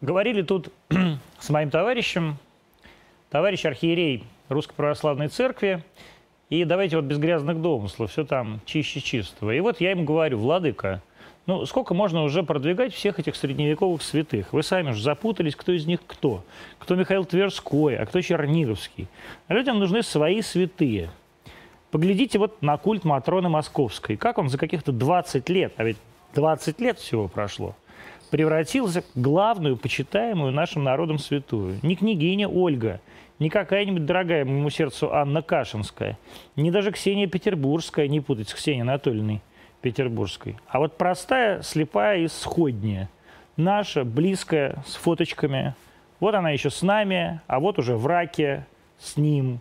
Говорили тут с моим товарищем, товарищ архиерей Русской Православной Церкви, и давайте вот без грязных домыслов, все там чище чистого. И вот я им говорю, владыка, ну сколько можно уже продвигать всех этих средневековых святых? Вы сами же запутались, кто из них кто. Кто Михаил Тверской, а кто Черниговский. А людям нужны свои святые. Поглядите вот на культ Матроны Московской. Как он за каких-то 20 лет, а ведь 20 лет всего прошло, превратился в главную, почитаемую нашим народом святую. Не княгиня Ольга, не какая-нибудь дорогая моему сердцу Анна Кашинская, не даже Ксения Петербургская, не путать с Ксенией Анатольевной Петербургской, а вот простая, слепая и сходняя, наша, близкая, с фоточками. Вот она еще с нами, а вот уже в раке с ним.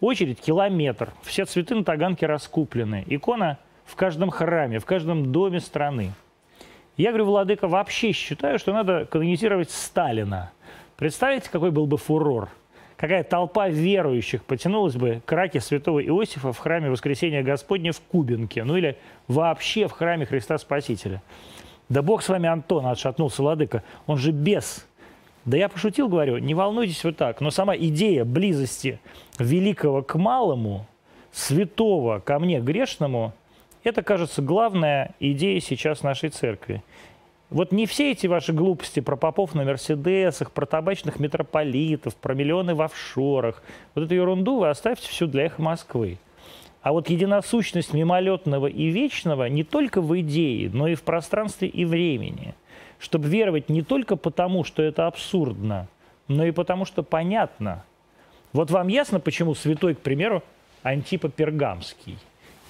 Очередь километр, все цветы на Таганке раскуплены, икона в каждом храме, в каждом доме страны. Я говорю, Владыка, вообще считаю, что надо канонизировать Сталина. Представляете, какой был бы фурор? Какая толпа верующих потянулась бы к раке святого Иосифа в храме Воскресения Господня в Кубинке, ну или вообще в храме Христа Спасителя. Да бог с вами, Антон, отшатнулся Владыка, он же бес. Да я пошутил, говорю, не волнуйтесь вот так, но сама идея близости великого к малому, святого ко мне грешному – это, кажется, главная идея сейчас нашей церкви. Вот не все эти ваши глупости про попов на Мерседесах, про табачных митрополитов, про миллионы в офшорах, вот эту ерунду вы оставьте всю для их Москвы. А вот единосущность мимолетного и вечного не только в идее, но и в пространстве и времени. Чтобы веровать не только потому, что это абсурдно, но и потому, что понятно. Вот вам ясно, почему святой, к примеру, Антипа Пергамский?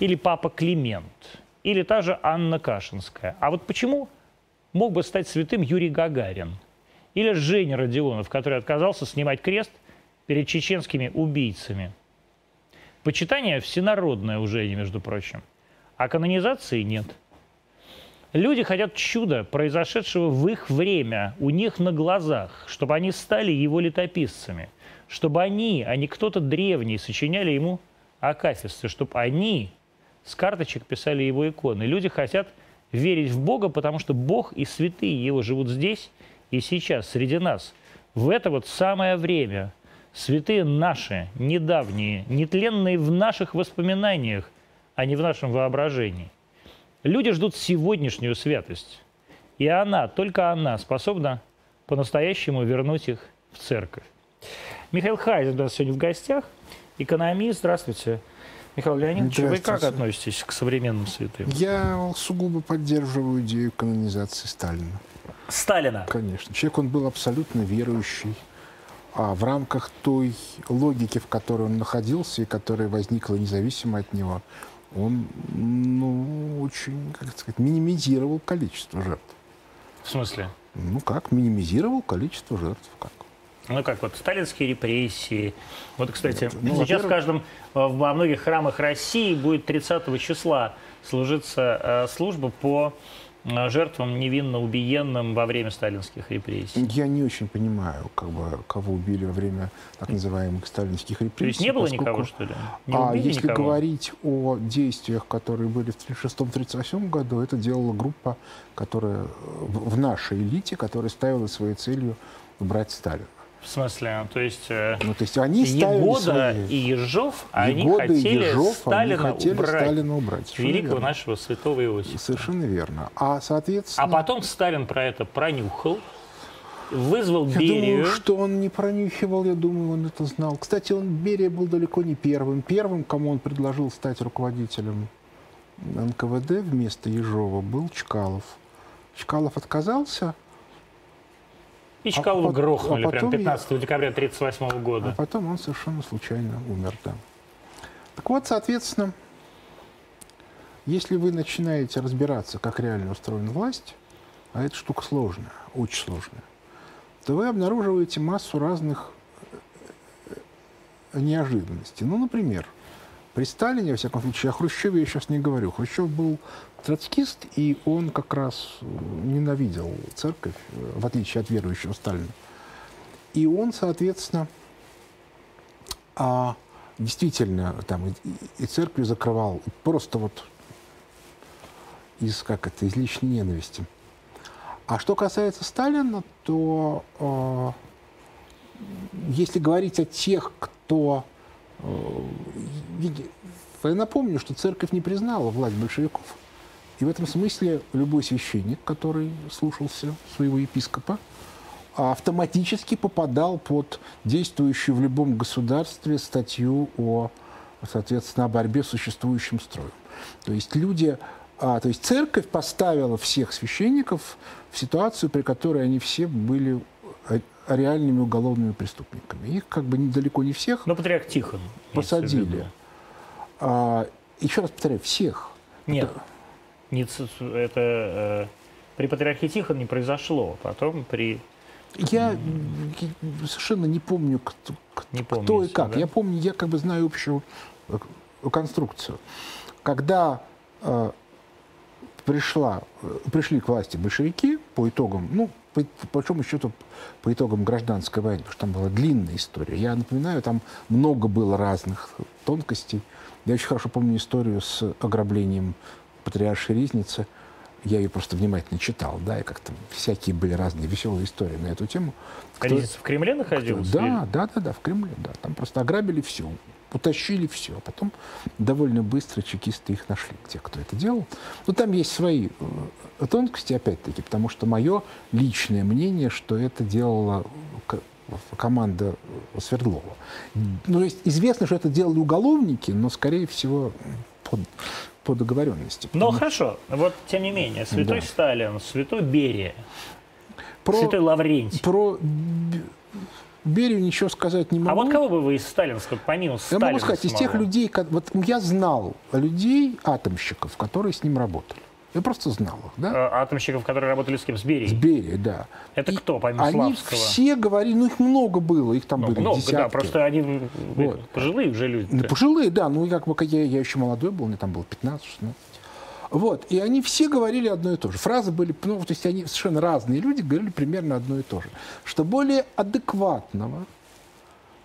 Или папа Климент, или та же Анна Кашинская. А вот почему мог бы стать святым Юрий Гагарин? Или Женя Родионов, который отказался снимать крест перед чеченскими убийцами? Почитание всенародное уже, между прочим. А канонизации нет. Люди хотят чуда, произошедшего в их время, у них на глазах, чтобы они стали его летописцами, чтобы они, а не кто-то древний, сочиняли ему акафисты, чтобы они с карточек писали его иконы. Люди хотят верить в Бога, потому что Бог и святые его живут здесь и сейчас, среди нас. В это вот самое время святые наши, недавние, нетленные в наших воспоминаниях, а не в нашем воображении. Люди ждут сегодняшнюю святость. И она, только она способна по-настоящему вернуть их в церковь. Михаил Хайзен у нас сегодня в гостях, экономист. Здравствуйте. Михаил Леонидович, вы как относитесь к современным святым? Я сугубо поддерживаю идею канонизации Сталина. Сталина? Конечно. Человек, он был абсолютно верующий. А в рамках той логики, в которой он находился и которая возникла независимо от него, он ну, очень, как сказать, минимизировал количество жертв. В смысле? Ну как, минимизировал количество жертв. Как? Ну как, вот сталинские репрессии. Вот, кстати, ну, сейчас в каждом, во многих храмах России будет 30 числа служиться э, служба по э, жертвам невинно убиенным во время сталинских репрессий. Я не очень понимаю, как бы, кого убили во время так называемых сталинских репрессий. То есть не было поскольку... никого, что ли? Не а если никого? говорить о действиях, которые были в 1936-1938 году, это делала группа, которая в нашей элите, которая ставила своей целью убрать Сталина. В смысле? То есть, э, ну, то есть они Егода свои... и Ежов, они хотели, Ежов, Сталина, они хотели убрать, Сталина убрать. Великого верно. нашего святого Иосифа. Совершенно верно. А, соответственно... а потом Сталин про это пронюхал, вызвал я Берию. думаю, что он не пронюхивал, я думаю, он это знал. Кстати, он Берия был далеко не первым. Первым, кому он предложил стать руководителем НКВД вместо Ежова, был Чкалов. Чкалов отказался, и Чкалова а, грохнули а прям 15 я... декабря 1938 года. А потом он совершенно случайно умер, да. Так вот, соответственно, если вы начинаете разбираться, как реально устроена власть, а эта штука сложная, очень сложная, то вы обнаруживаете массу разных э, э, неожиданностей. Ну, например, при Сталине, во всяком случае, о Хрущеве я сейчас не говорю. Хрущев был троцкист, и он как раз э, ненавидел церковь, э, в отличие от верующего Сталина. И он, соответственно, а, действительно там и, и церковь закрывал просто вот из, как это, из личной ненависти. А что касается Сталина, то э, если говорить о тех, кто... Э, я напомню, что церковь не признала власть большевиков. И в этом смысле любой священник, который слушался своего епископа, автоматически попадал под действующую в любом государстве статью о, соответственно, о борьбе с существующим строем. То есть люди, а, то есть церковь поставила всех священников в ситуацию, при которой они все были э, реальными уголовными преступниками. Их как бы далеко не всех Но патриарх Тихон посадили. А, еще раз повторяю, всех. Нет, не, это э, при патриархе Тихон не произошло. Потом при... Я совершенно не помню, кто, не кто и как. Да? Я помню, я как бы знаю общую э, конструкцию. Когда э, пришла, э, пришли к власти большевики по итогам, ну, по, по большому счету, по итогам гражданской войны, потому что там была длинная история. Я напоминаю, там много было разных тонкостей. Я очень хорошо помню историю с ограблением патриаршей Ризницы. Я ее просто внимательно читал, да, и как-то всякие были разные веселые истории на эту тему. Кто, Ризница в Кремле находился? Да, да, да, да, в Кремле, да. Там просто ограбили все, утащили все. А потом довольно быстро чекисты их нашли, те, кто это делал. Но там есть свои э, тонкости, опять-таки, потому что мое личное мнение, что это делала команда Свердлова. Ну, есть известно, что это делали уголовники, но, скорее всего, под, по договоренности. Но хорошо, вот тем не менее, святой да. Сталин, святой Берия, про, святой Лаврентий. Про Берию ничего сказать не могу. А вот кого бы вы из сталинского, помимо я Сталина, Я могу сказать, из тех людей, вот я знал людей, атомщиков, которые с ним работали. Я просто знал их, да? А, атомщиков, которые работали с кем? С Берией? С Берией, да. Это и кто, помимо они Славского? все говорили, ну их много было, их там ну, были много, десятки. да, просто они вот. пожилые уже люди. Ну, пожилые, да, ну как бы я, я еще молодой был, мне там было 15-16. Вот, и они все говорили одно и то же. Фразы были, ну, то есть они совершенно разные люди говорили примерно одно и то же. Что более адекватного,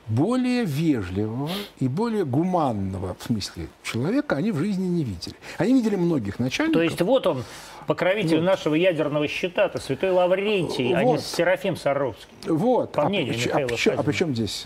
более вежливого и более гуманного, в смысле, человека они в жизни не видели. Они видели многих начальников. То есть вот он, покровитель вот. нашего ядерного щита, то святой Лаврентий, вот. а не Серафим Саровский. Вот. По а, мнению а, а, причем, а при чем здесь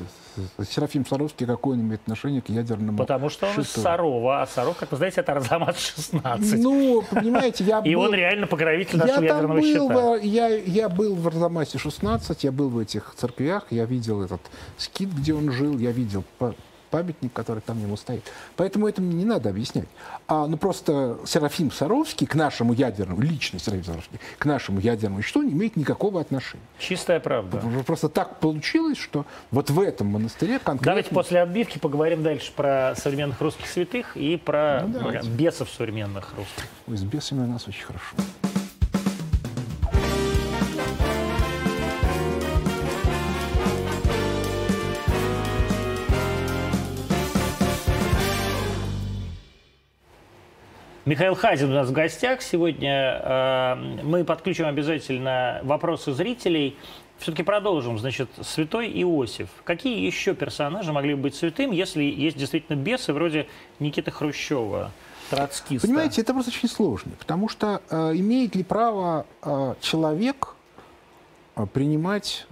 Серафим Саровский, какое он имеет отношение к ядерному Потому что он щиту? из Сарова, а Саров, как вы знаете, это Арзамас-16. Ну, понимаете, я был... И он реально покровитель нашего я ядерного был, щита. Я, я был в Арзамасе-16, я был в этих церквях, я видел этот скит, где он жил, я видел памятник, который там ему стоит. Поэтому это мне не надо объяснять. А, ну просто Серафим Саровский к нашему ядерному, лично Серафим Саровский, к нашему ядерному что не имеет никакого отношения. Чистая правда. Просто так получилось, что вот в этом монастыре конкретно... Давайте после отбивки поговорим дальше про современных русских святых и про ну, бесов современных русских. Ой, с бесами у нас очень хорошо. Михаил Хазин у нас в гостях. Сегодня э, мы подключим обязательно вопросы зрителей. Все-таки продолжим. Значит, святой Иосиф. Какие еще персонажи могли бы быть святым, если есть действительно бесы вроде Никиты Хрущева, троцкиста? Понимаете, это просто очень сложно. Потому что э, имеет ли право э, человек э, принимать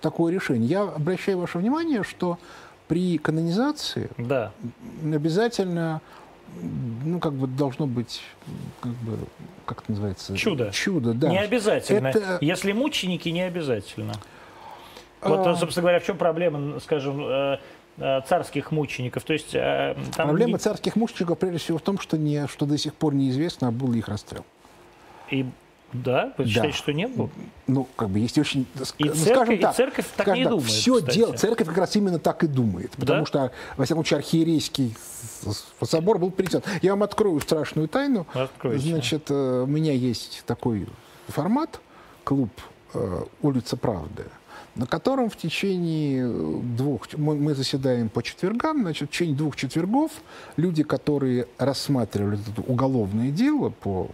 такое решение? Я обращаю ваше внимание, что при канонизации да. обязательно ну, как бы должно быть, как бы, как это называется? Чудо. Чудо, да. Не обязательно. Это... Если мученики, не обязательно. Вот, а... собственно говоря, в чем проблема, скажем, э, э, царских мучеников? То есть, э, там проблема не... царских мучеников, прежде всего, в том, что, не, что до сих пор неизвестно, был ли их расстрел. И да? Вы да. считаете, что не было? Ну, как бы есть очень... И, ну, церковь, так, и церковь так не думает, Все дело, церковь как раз именно так и думает. Потому да? что, во всяком случае, архиерейский собор был принят. Я вам открою страшную тайну. Откройте. Значит, э, у меня есть такой формат, клуб э, «Улица Правды», на котором в течение двух, мы заседаем по четвергам, значит, в течение двух четвергов люди, которые рассматривали это уголовное дело по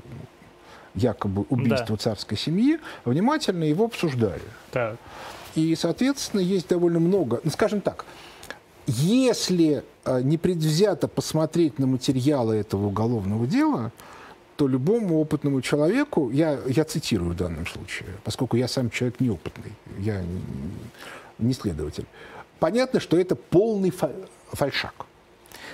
якобы убийству да. царской семьи, внимательно его обсуждали. Так. И, соответственно, есть довольно много, ну, скажем так, если э, непредвзято посмотреть на материалы этого уголовного дела, то любому опытному человеку, я, я цитирую в данном случае, поскольку я сам человек неопытный, я не следователь, понятно, что это полный фальшак.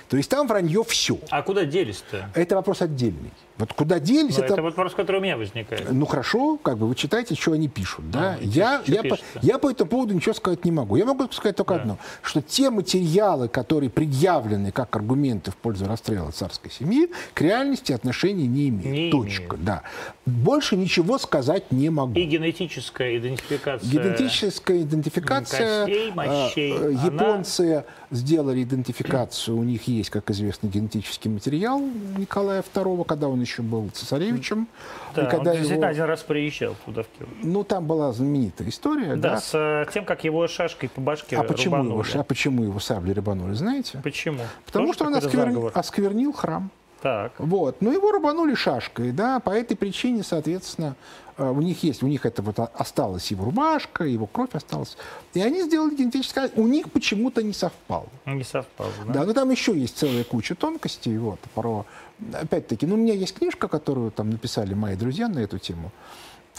То есть там вранье все. А куда делись-то? Это вопрос отдельный. Вот куда делись, Но это... это вопрос, который у меня возникает. Ну хорошо, как бы вы читаете, что они пишут. Да? А, я, я, по, я по этому поводу ничего сказать не могу. Я могу сказать только да. одно, что те материалы, которые предъявлены как аргументы в пользу расстрела царской семьи, к реальности отношения не имеют. Не Точка. Имеют. Да. Больше ничего сказать не могу. И генетическая идентификация. Генетическая идентификация. Костей, мощей. Э, японцы она... сделали идентификацию. У них есть, как известно, генетический материал Николая II, когда он еще был цесаревичем. Да, и когда он действительно его... один раз приезжал туда в Киев. Ну, там была знаменитая история. Да, да? с э, тем, как его шашкой по башке а почему рубанули. его, а почему его сабли рубанули, знаете? Почему? Потому Тоже что он осквер... осквернил храм. Так. Вот. Ну, его рубанули шашкой, да, по этой причине, соответственно, э, у них есть, у них это вот осталась его рубашка, его кровь осталась. И они сделали генетическое, у них почему-то не совпало. Не совпало, да? Да, но там еще есть целая куча тонкостей, вот, про, опять-таки, ну, у меня есть книжка, которую там написали мои друзья на эту тему,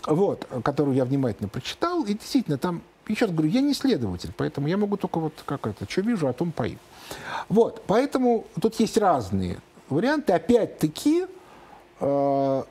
вот, которую я внимательно прочитал, и действительно там, еще раз говорю, я не следователь, поэтому я могу только вот как это, что вижу, о том пою. Вот, поэтому тут есть разные варианты. Опять-таки, э,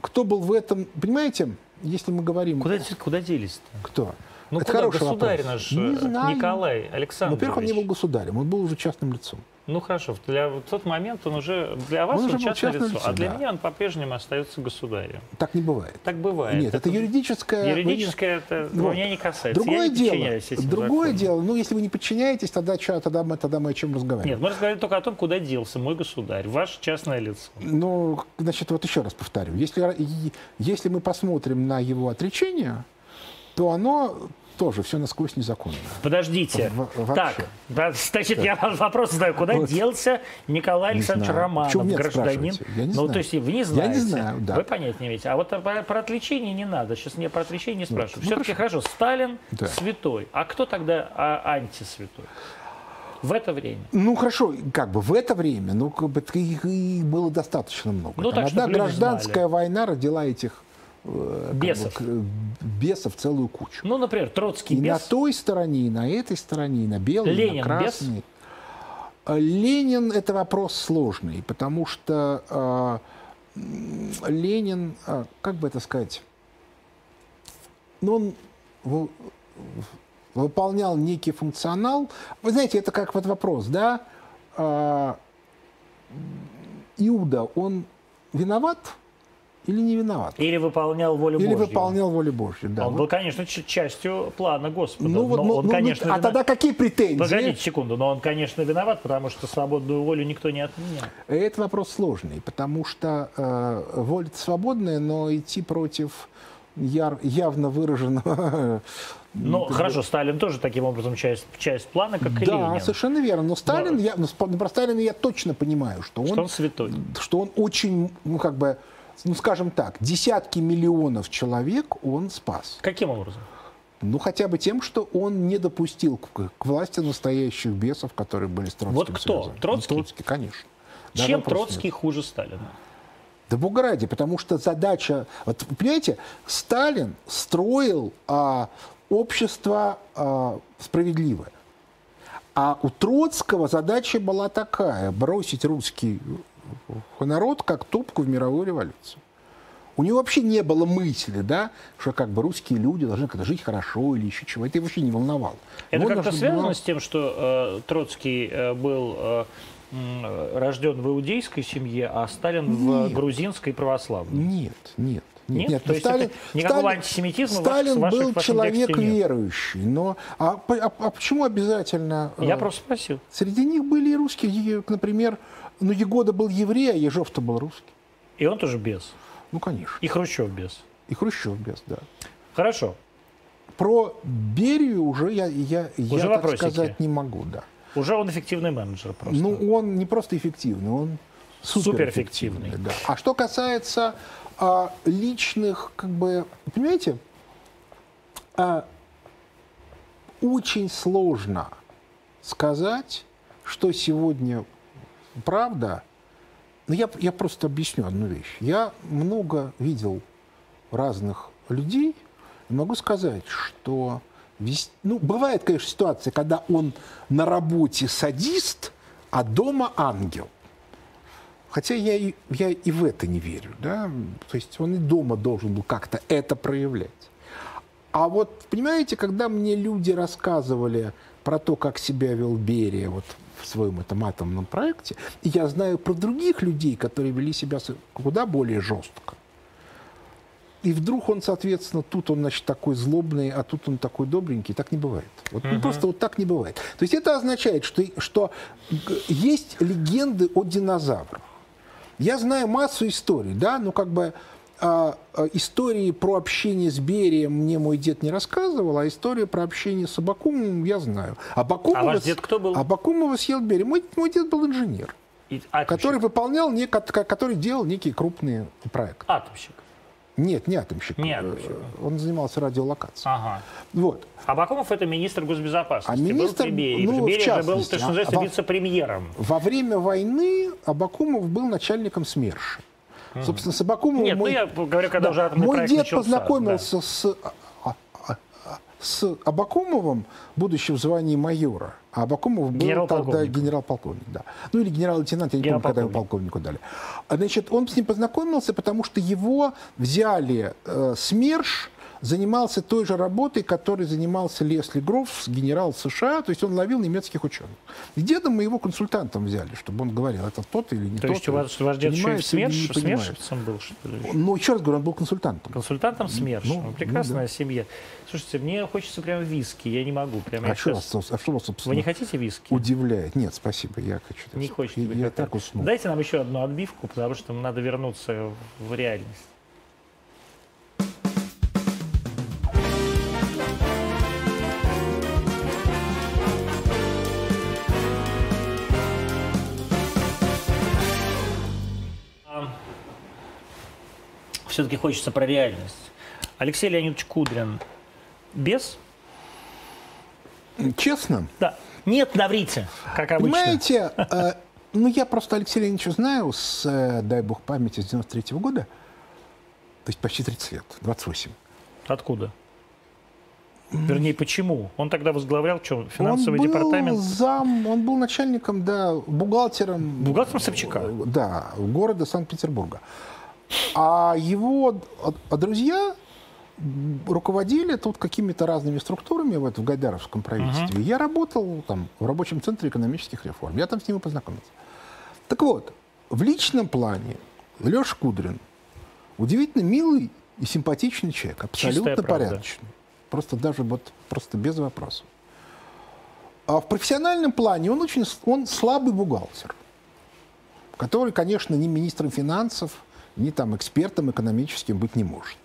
кто был в этом, понимаете, если мы говорим... Куда, куда делись-то? Кто? Ну, Это куда? хороший Государь вопрос. наш не знаю. Николай Александрович. Во-первых, он не был государем, он был уже частным лицом. Ну хорошо, для в тот момент он уже для вас он, он частное, частное лицо, лицо, а для да. меня он по-прежнему остается государем. Так не бывает. Так бывает. Нет, это, это юридическое. Юридическое это вот. меня не касается. Другое Я дело. Другое законам. дело. Ну, если вы не подчиняетесь, тогда что, тогда мы, тогда мы о чем разговариваем? Нет, мы разговариваем только о том, куда делся мой государь, ваше частное лицо. Ну, значит, вот еще раз повторю. Если, если мы посмотрим на его отречение, то оно тоже все насквозь незаконно. Подождите. В, так, да, значит, да. я вопрос задаю. Куда вот. делся Николай Александрович знаю. Романов, нет, гражданин? Я не ну, знаю. то есть вы не знаете. Я не знаю, да. Вы понять не имеете. А вот про, про отвлечение не надо. Сейчас мне про отвлечение не спрашивают. Ну, Все-таки хорошо. хорошо, Сталин да. святой. А кто тогда а, антисвятой? В это время. Ну хорошо, как бы в это время, ну как бы их, их было достаточно много. Ну, Там так, одна гражданская война родила этих бесов. Бы, бесов целую кучу. Ну, например, Троцкий и бес. на той стороне, и на этой стороне, и на белой, Ленин и на красной. Бес? А Ленин – это вопрос сложный, потому что э, Ленин, э, как бы это сказать, ну, он выполнял некий функционал. Вы знаете, это как вот вопрос, да? Э, Иуда, он виноват – или не виноват. Или выполнял волю Или Божью. Или выполнял волю Божью, да. Он был, конечно, частью плана Господа. Ну, вот, ну, он, ну, конечно, ну, а виноват. тогда какие претензии? Погодите секунду, но он, конечно, виноват, потому что свободную волю никто не отменял. Это вопрос сложный, потому что э, воля свободная, но идти против яр, явно выраженного ну, хорошо, Сталин тоже таким образом часть, часть плана, как да, и Ленин. Да, совершенно верно. Но Сталин, но... я, ну, про Сталина я точно понимаю, что он... Что он святой. Что он очень, ну, как бы, ну, скажем так, десятки миллионов человек он спас. Каким образом? Ну, хотя бы тем, что он не допустил к, к власти настоящих бесов, которые были с Троцким Вот кто? Связаны. Троцкий? Ну, Троцкий, конечно. Чем Троцкий нет. хуже Сталина? Да бога ради, потому что задача... Вот, понимаете, Сталин строил а, общество а, справедливое. А у Троцкого задача была такая – бросить русский народ как топку в мировую революцию. У него вообще не было мысли, да, что как бы русские люди должны как-то жить хорошо или еще чего. Это его вообще не волновало. Это как-то связано было... с тем, что э, Троцкий э, был э, рожден в иудейской семье, а Сталин нет. в грузинской православной? Нет, нет. Нет, нет, то есть Сталин, никакого Сталин, антисемитизма Сталин ваших, был в вашем человек верующий, но а, а, а почему обязательно? Я э, просто спросил. Среди них были и русские, например, ну Егода был еврей, а Ежов-то был русский. И он тоже без. Ну конечно. И Хрущев без. И Хрущев без, да. Хорошо. Про Берию уже я, я, уже я так сказать не могу, да. Уже он эффективный менеджер просто. Ну, он не просто эффективный, он суперэффективный. Супер да. А что касается а, личных, как бы, понимаете, а, очень сложно сказать, что сегодня правда, Ну, я, я просто объясню одну вещь. Я много видел разных людей, могу сказать, что вес- ну, бывает, конечно, ситуация, когда он на работе садист, а дома ангел. Хотя я и, я и в это не верю. Да? То есть он и дома должен был как-то это проявлять. А вот, понимаете, когда мне люди рассказывали про то, как себя вел Берия вот в своем этом атомном проекте, и я знаю про других людей, которые вели себя куда более жестко. И вдруг он, соответственно, тут он, значит, такой злобный, а тут он такой добренький. Так не бывает. Вот, ну, просто вот так не бывает. То есть это означает, что, что есть легенды о динозаврах. Я знаю массу историй, да, ну как бы а, а, истории про общение с Берием мне мой дед не рассказывал, а история про общение с Абакумовым я знаю. Абакумова, А ваш дед кто был? Абакумова съел Берия. Мой, мой дед был инженер, И- атомщик. который выполнял, нек- который делал некие крупные проекты. Атомщик. Нет, не атомщик. Не атомщик. Э, Он занимался радиолокацией. Ага. Вот. Абакумов это министр госбезопасности. А министр, был при Берии. ну, в Берия же был, то, что а- называется, а во- вице-премьером. Во время войны Абакумов был начальником СМЕРШа. Собственно, с Абакумовым Нет, мой, ну я говорю, когда да, уже атомный мой дед начался, познакомился с, а, а, а, с Абакумовым, будучи в звании майора. А Абакумов был тогда Генерал-полковник. Да. Ну или генерал-лейтенант, я не помню, когда его полковнику дали. Значит, он с ним познакомился, потому что его взяли э, СМЕРШ, занимался той же работой, которой занимался Лесли Грофс, генерал США, то есть он ловил немецких ученых. И дедом мы его консультантом взяли, чтобы он говорил, это тот или не То тот. есть у вас ваш дед еще и СМЕРШ. СМЕРШевцем был, что ли? Ну, еще раз говорю, он был консультантом. Консультантом СМЕРШ. Ну, Ну, ну прекрасная семья. Слушайте, мне хочется прям виски, я не могу. Прямо А что, сейчас- вас, а что вас, Вы собственно, не хотите виски? удивляет? Нет, спасибо, я хочу. Не хочете Я, вы я так уснул. Дайте нам еще одну отбивку, потому что надо вернуться в реальность. Все-таки хочется про реальность. Алексей Леонидович Кудрин без? Честно, Да. Нет, наврите, как обычно. понимаете, э, ну, я просто Алексея Леонидовича знаю с, э, дай бог памяти, с 93 года, то есть почти 30 лет, 28. Откуда? Вернее, почему? Он тогда возглавлял что, финансовый он был департамент? зам, он был начальником, да, бухгалтером. Бухгалтером Собчака? Да, города Санкт-Петербурга. А его а друзья руководили тут какими-то разными структурами вот, в Гайдаровском правительстве. Я работал там в рабочем центре экономических реформ. Я там с ними познакомился. Так вот, в личном плане Леша Кудрин удивительно милый и симпатичный человек, абсолютно Чистая правда. порядочный. Просто даже вот просто без вопросов. А в профессиональном плане он очень он слабый бухгалтер, который, конечно, ни министром финансов, ни там экспертом экономическим быть не может.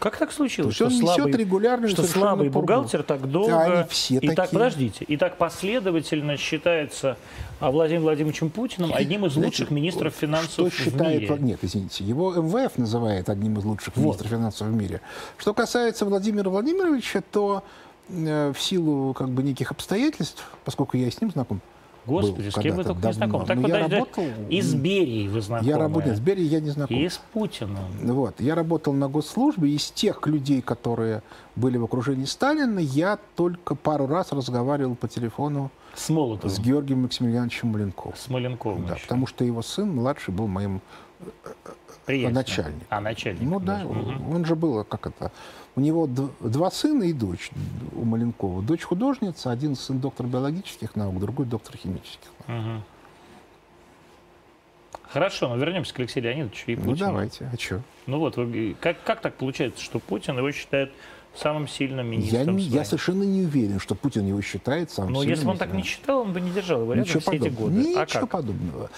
Как так То случилось, есть он несет регулярную что слабый пургу. бухгалтер так долго Да, они все и так такие. подождите и так последовательно считается а, Владимиром Владимировичем Путиным одним из Знаете, лучших министров Что финансов в считает... мире. Нет, извините, его МВФ называет одним из лучших министров финансов в мире. Что касается Владимира Владимировича, то э, в силу как бы неких обстоятельств, поскольку я и с ним знаком, Господи, был с кем вы только не знакомы? давно. Так вот, я даже работал... и с Берией вы знакомы. Я работал с Берией, я не знаком. И с Путиным. Вот. Я работал на госслужбе. Из тех людей, которые были в окружении Сталина, я только пару раз разговаривал по телефону С Молотовым. с Георгием Максимилиановичем Маленковым. С Маленковым Да, еще. потому что его сын младший был моим Приятно. начальник. А, начальник. Ну да. Мгм. он же был, как это, у него два сына и дочь у Маленкова. Дочь художница, один сын доктор биологических наук, другой доктор химических наук. Мгм. Хорошо, но вернемся к Алексею Леонидовичу и Ну Путину. давайте, а что? Ну вот, вы- как, как так получается, что Путин его считает самым сильным Я, министром не- я своим? совершенно не уверен, что Путин его считает самым Но сильным если бы он так не считал, он бы не держал его рядом Ничего все эти подобного. годы. Ничего а как? подобного.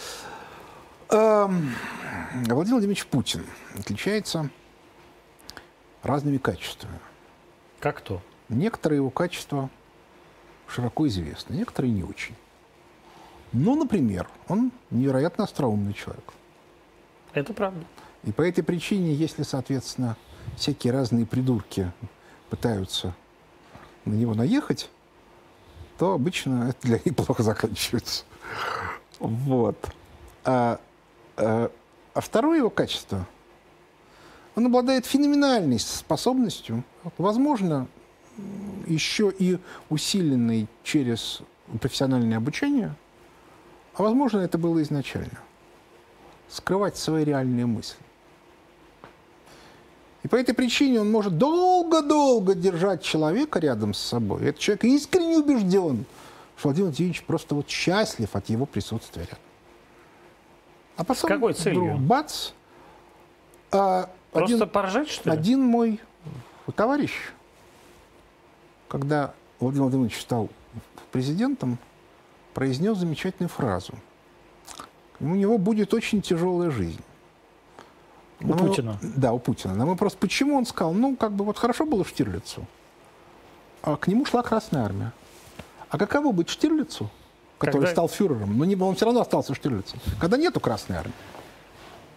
Эм, Владимир Владимирович Путин отличается разными качествами. Как то? Некоторые его качества широко известны, некоторые не очень. Ну, например, он невероятно остроумный человек. Это правда. И по этой причине, если, соответственно, всякие разные придурки пытаются на него наехать, то обычно это для них плохо заканчивается. Вот. А А второе его качество, он обладает феноменальной способностью, возможно, еще и усиленной через профессиональное обучение, а возможно, это было изначально, скрывать свои реальные мысли. И по этой причине он может долго-долго держать человека рядом с собой. Этот человек искренне убежден, что Владимир Владимирович просто вот счастлив от его присутствия рядом. А потом, с какой целью? Вдруг, бац. А, просто один, поржать, что ли? Один мой товарищ, когда Владимир Владимирович стал президентом, произнес замечательную фразу. У него будет очень тяжелая жизнь. У Но Путина? Мы, да, у Путина. На вопрос, почему он сказал, ну, как бы вот хорошо было Штирлицу, а к нему шла Красная Армия. А каково быть Штирлицу, который Когда... стал фюрером? Но не, он все равно остался Штирлицем. Когда нету Красной Армии.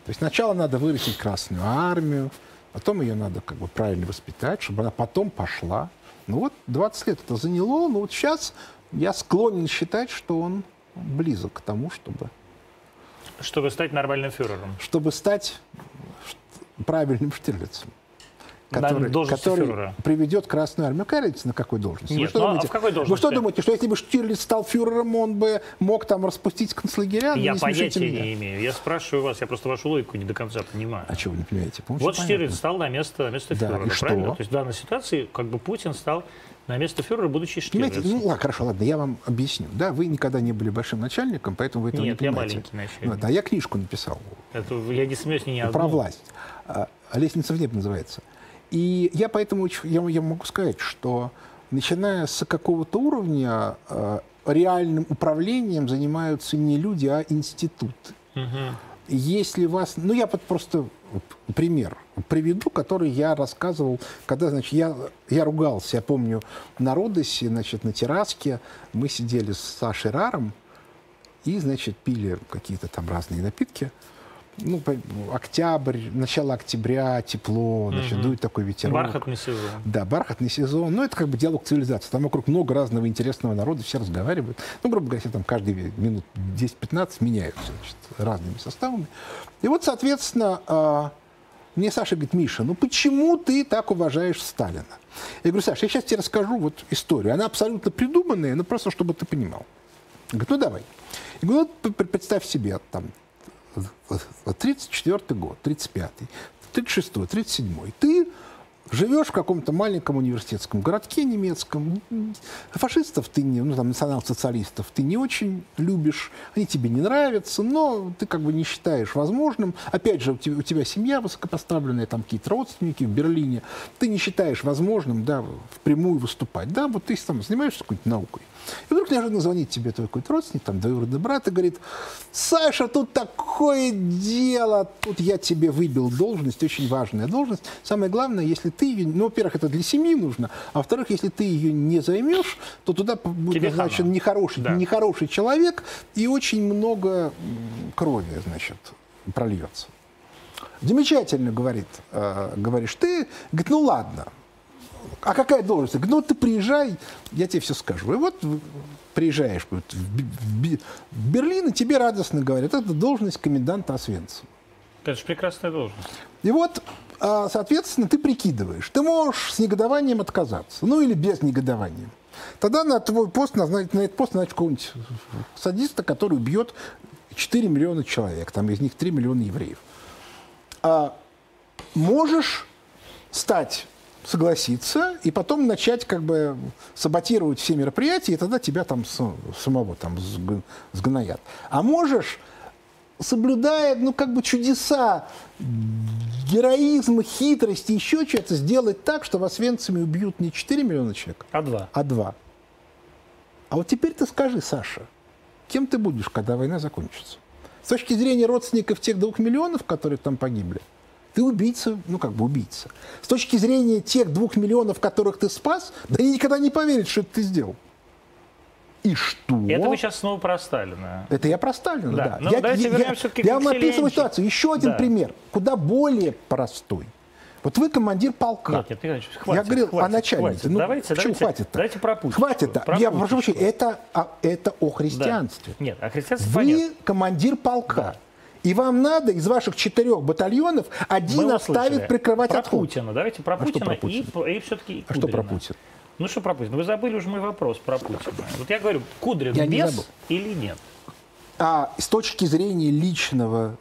То есть сначала надо вырастить Красную Армию, потом ее надо как бы правильно воспитать, чтобы она потом пошла. Ну вот 20 лет это заняло, но вот сейчас я склонен считать, что он близок к тому, чтобы... Чтобы стать нормальным фюрером. Чтобы стать правильным Штирлицем который, который приведет Красную Армию. Какая разница, на какой должности? Нет, вы что, ну, а думаете, а в какой должности? Вы что думаете, что если бы Штирлиц стал фюрером, он бы мог там распустить концлагеря? Я не понятия меня. не имею. Я спрашиваю вас, я просто вашу логику не до конца понимаю. А чего вы не понимаете? Помните, вот Штирлиц стал на место, на место да, фюрера, правильно? То есть в данной ситуации как бы Путин стал на место фюрера, будучи Штирлицем. ну ладно, хорошо, ладно, я вам объясню. Да, вы никогда не были большим начальником, поэтому вы этого Нет, не понимаете. Нет, я маленький начальник. Ну, да, я книжку написал. Это, я не смеюсь ни одну. Про власть. А, «Лестница в небо» называется. И я поэтому я, я могу сказать, что начиная с какого-то уровня э, реальным управлением занимаются не люди, а институты. Угу. Если вас... Ну, я просто пример приведу, который я рассказывал, когда, значит, я, я ругался, я помню, на Родосе, значит, на терраске, мы сидели с Сашей Раром и, значит, пили какие-то там разные напитки ну, октябрь, начало октября, тепло, значит, угу. дует такой ветерок. Бархатный сезон. Да, бархатный сезон. Ну, это как бы диалог цивилизации. Там вокруг много разного интересного народа, все разговаривают. Ну, грубо говоря, там каждые минут 10-15 меняются значит, разными составами. И вот, соответственно, а, мне Саша говорит, Миша, ну почему ты так уважаешь Сталина? Я говорю, Саша, я сейчас тебе расскажу вот историю. Она абсолютно придуманная, но просто чтобы ты понимал. Говорит, ну давай. Я говорю, ну представь себе, там, 34 год, 35-й, 36-й, 37-й. Ты живешь в каком-то маленьком университетском городке немецком, фашистов ты не, ну там национал-социалистов ты не очень любишь, они тебе не нравятся, но ты как бы не считаешь возможным. Опять же, у тебя, у тебя семья высокопоставленная, там какие-то родственники в Берлине, ты не считаешь возможным, да, впрямую выступать, да, вот ты там занимаешься какой-то наукой. И вдруг неожиданно звонит тебе твой какой-то родственник, там, двоюродный брат, и говорит, Саша, тут такое дело, тут я тебе выбил должность, очень важная должность. Самое главное, если ты ее, ну, во-первых, это для семьи нужно, а во-вторых, если ты ее не займешь, то туда будет назначен нехороший, да. нехороший человек, и очень много крови, значит, прольется. Замечательно, говорит, э, говоришь ты. Говорит, ну ладно, а какая должность? Говорит, ну ты приезжай, я тебе все скажу. И вот приезжаешь в Берлин, и тебе радостно говорят, это должность коменданта Освенцима. Это же прекрасная должность. И вот, соответственно, ты прикидываешь. Ты можешь с негодованием отказаться, ну или без негодования. Тогда на твой пост назначить, на этот пост назначить какого-нибудь садиста, который убьет 4 миллиона человек, там из них 3 миллиона евреев. А можешь стать согласиться и потом начать как бы саботировать все мероприятия, и тогда тебя там самого там сгноят. А можешь, соблюдая, ну, как бы чудеса, героизм, хитрость и еще что-то, сделать так, что вас венцами убьют не 4 миллиона человек, а 2. А 2. А вот теперь ты скажи, Саша, кем ты будешь, когда война закончится? С точки зрения родственников тех двух миллионов, которые там погибли, ты убийца, ну как бы убийца. С точки зрения тех двух миллионов, которых ты спас, да они никогда не поверят, что это ты сделал. И что? Это вы сейчас снова про Сталина. Это я про Сталина, да. да. Ну, я, давайте я, я, я вам описываю ситуацию. Еще один да. пример, куда более простой. Вот вы командир полка. Нет, нет, Николаевич, хватит, я говорил хватит, о начальнике. Хватит. Ну, давайте, почему давайте, хватит-то? Давайте про Путина. Хватит. Про я прошу прощения, это, а, это о христианстве. Да. Нет, о христианстве Вы понятно. командир полка. Да. И вам надо из ваших четырех батальонов один Мы оставить услышали. прикрывать про отход. Путина. Давайте про А Путина, про и, Путина? и все-таки А что про Путина? Ну что про Путина? Вы забыли уже мой вопрос про Путина. Вот я говорю, Кудрин Я не без забыл. или нет? А с точки зрения личного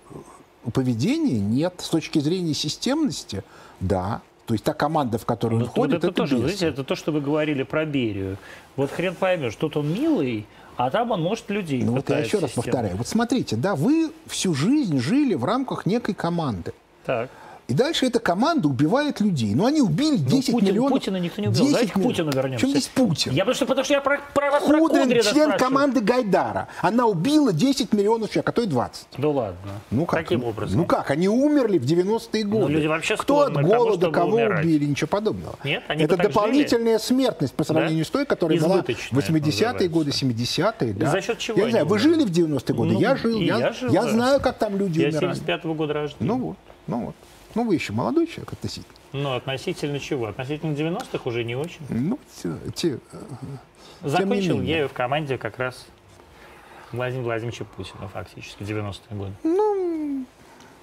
э, поведения нет. С точки зрения системности, да. То есть та команда, в которую Ну, он вот входит, это, это, тоже, бесы. знаете, это то, что вы говорили про Берию. Вот хрен поймешь, тут он милый, а там он может людей Ну вот я еще раз системно. повторяю. Вот смотрите, да, вы всю жизнь жили в рамках некой команды. Так. И дальше эта команда убивает людей. Ну, они убили 10 Путин- миллионов. Путина никто не убил. 10 Давайте к миллионов. Путину вернемся. Чем здесь Путин? Я потому что, потому что я про, про вас про Кудрин, Кудрина член спрашиваю. команды Гайдара. Она убила 10 миллионов человек, а то и 20. Да ладно. Ну как? Каким Ну, образом? Ну как? Они умерли в 90-е годы. люди вообще Кто от к тому, голода чтобы кого умирать. убили? Ничего подобного. Нет? Они Это дополнительная смертность по сравнению с той, которая была в Избыточная, 80-е годы, называется. 70-е. Да. за счет чего Я не знаю, вы жили в 90-е годы? Ну, я жил. Я, я жил, я да. знаю, как там люди Я умирали. 75-го года рождения. Ну вот, ну вот. Ну вы еще молодой человек относительно. Ну, относительно чего? Относительно 90-х уже не очень. Ну, те, те, э, Закончил менее. я ее в команде как раз Владимира Владимировича Путина фактически в 90-е годы.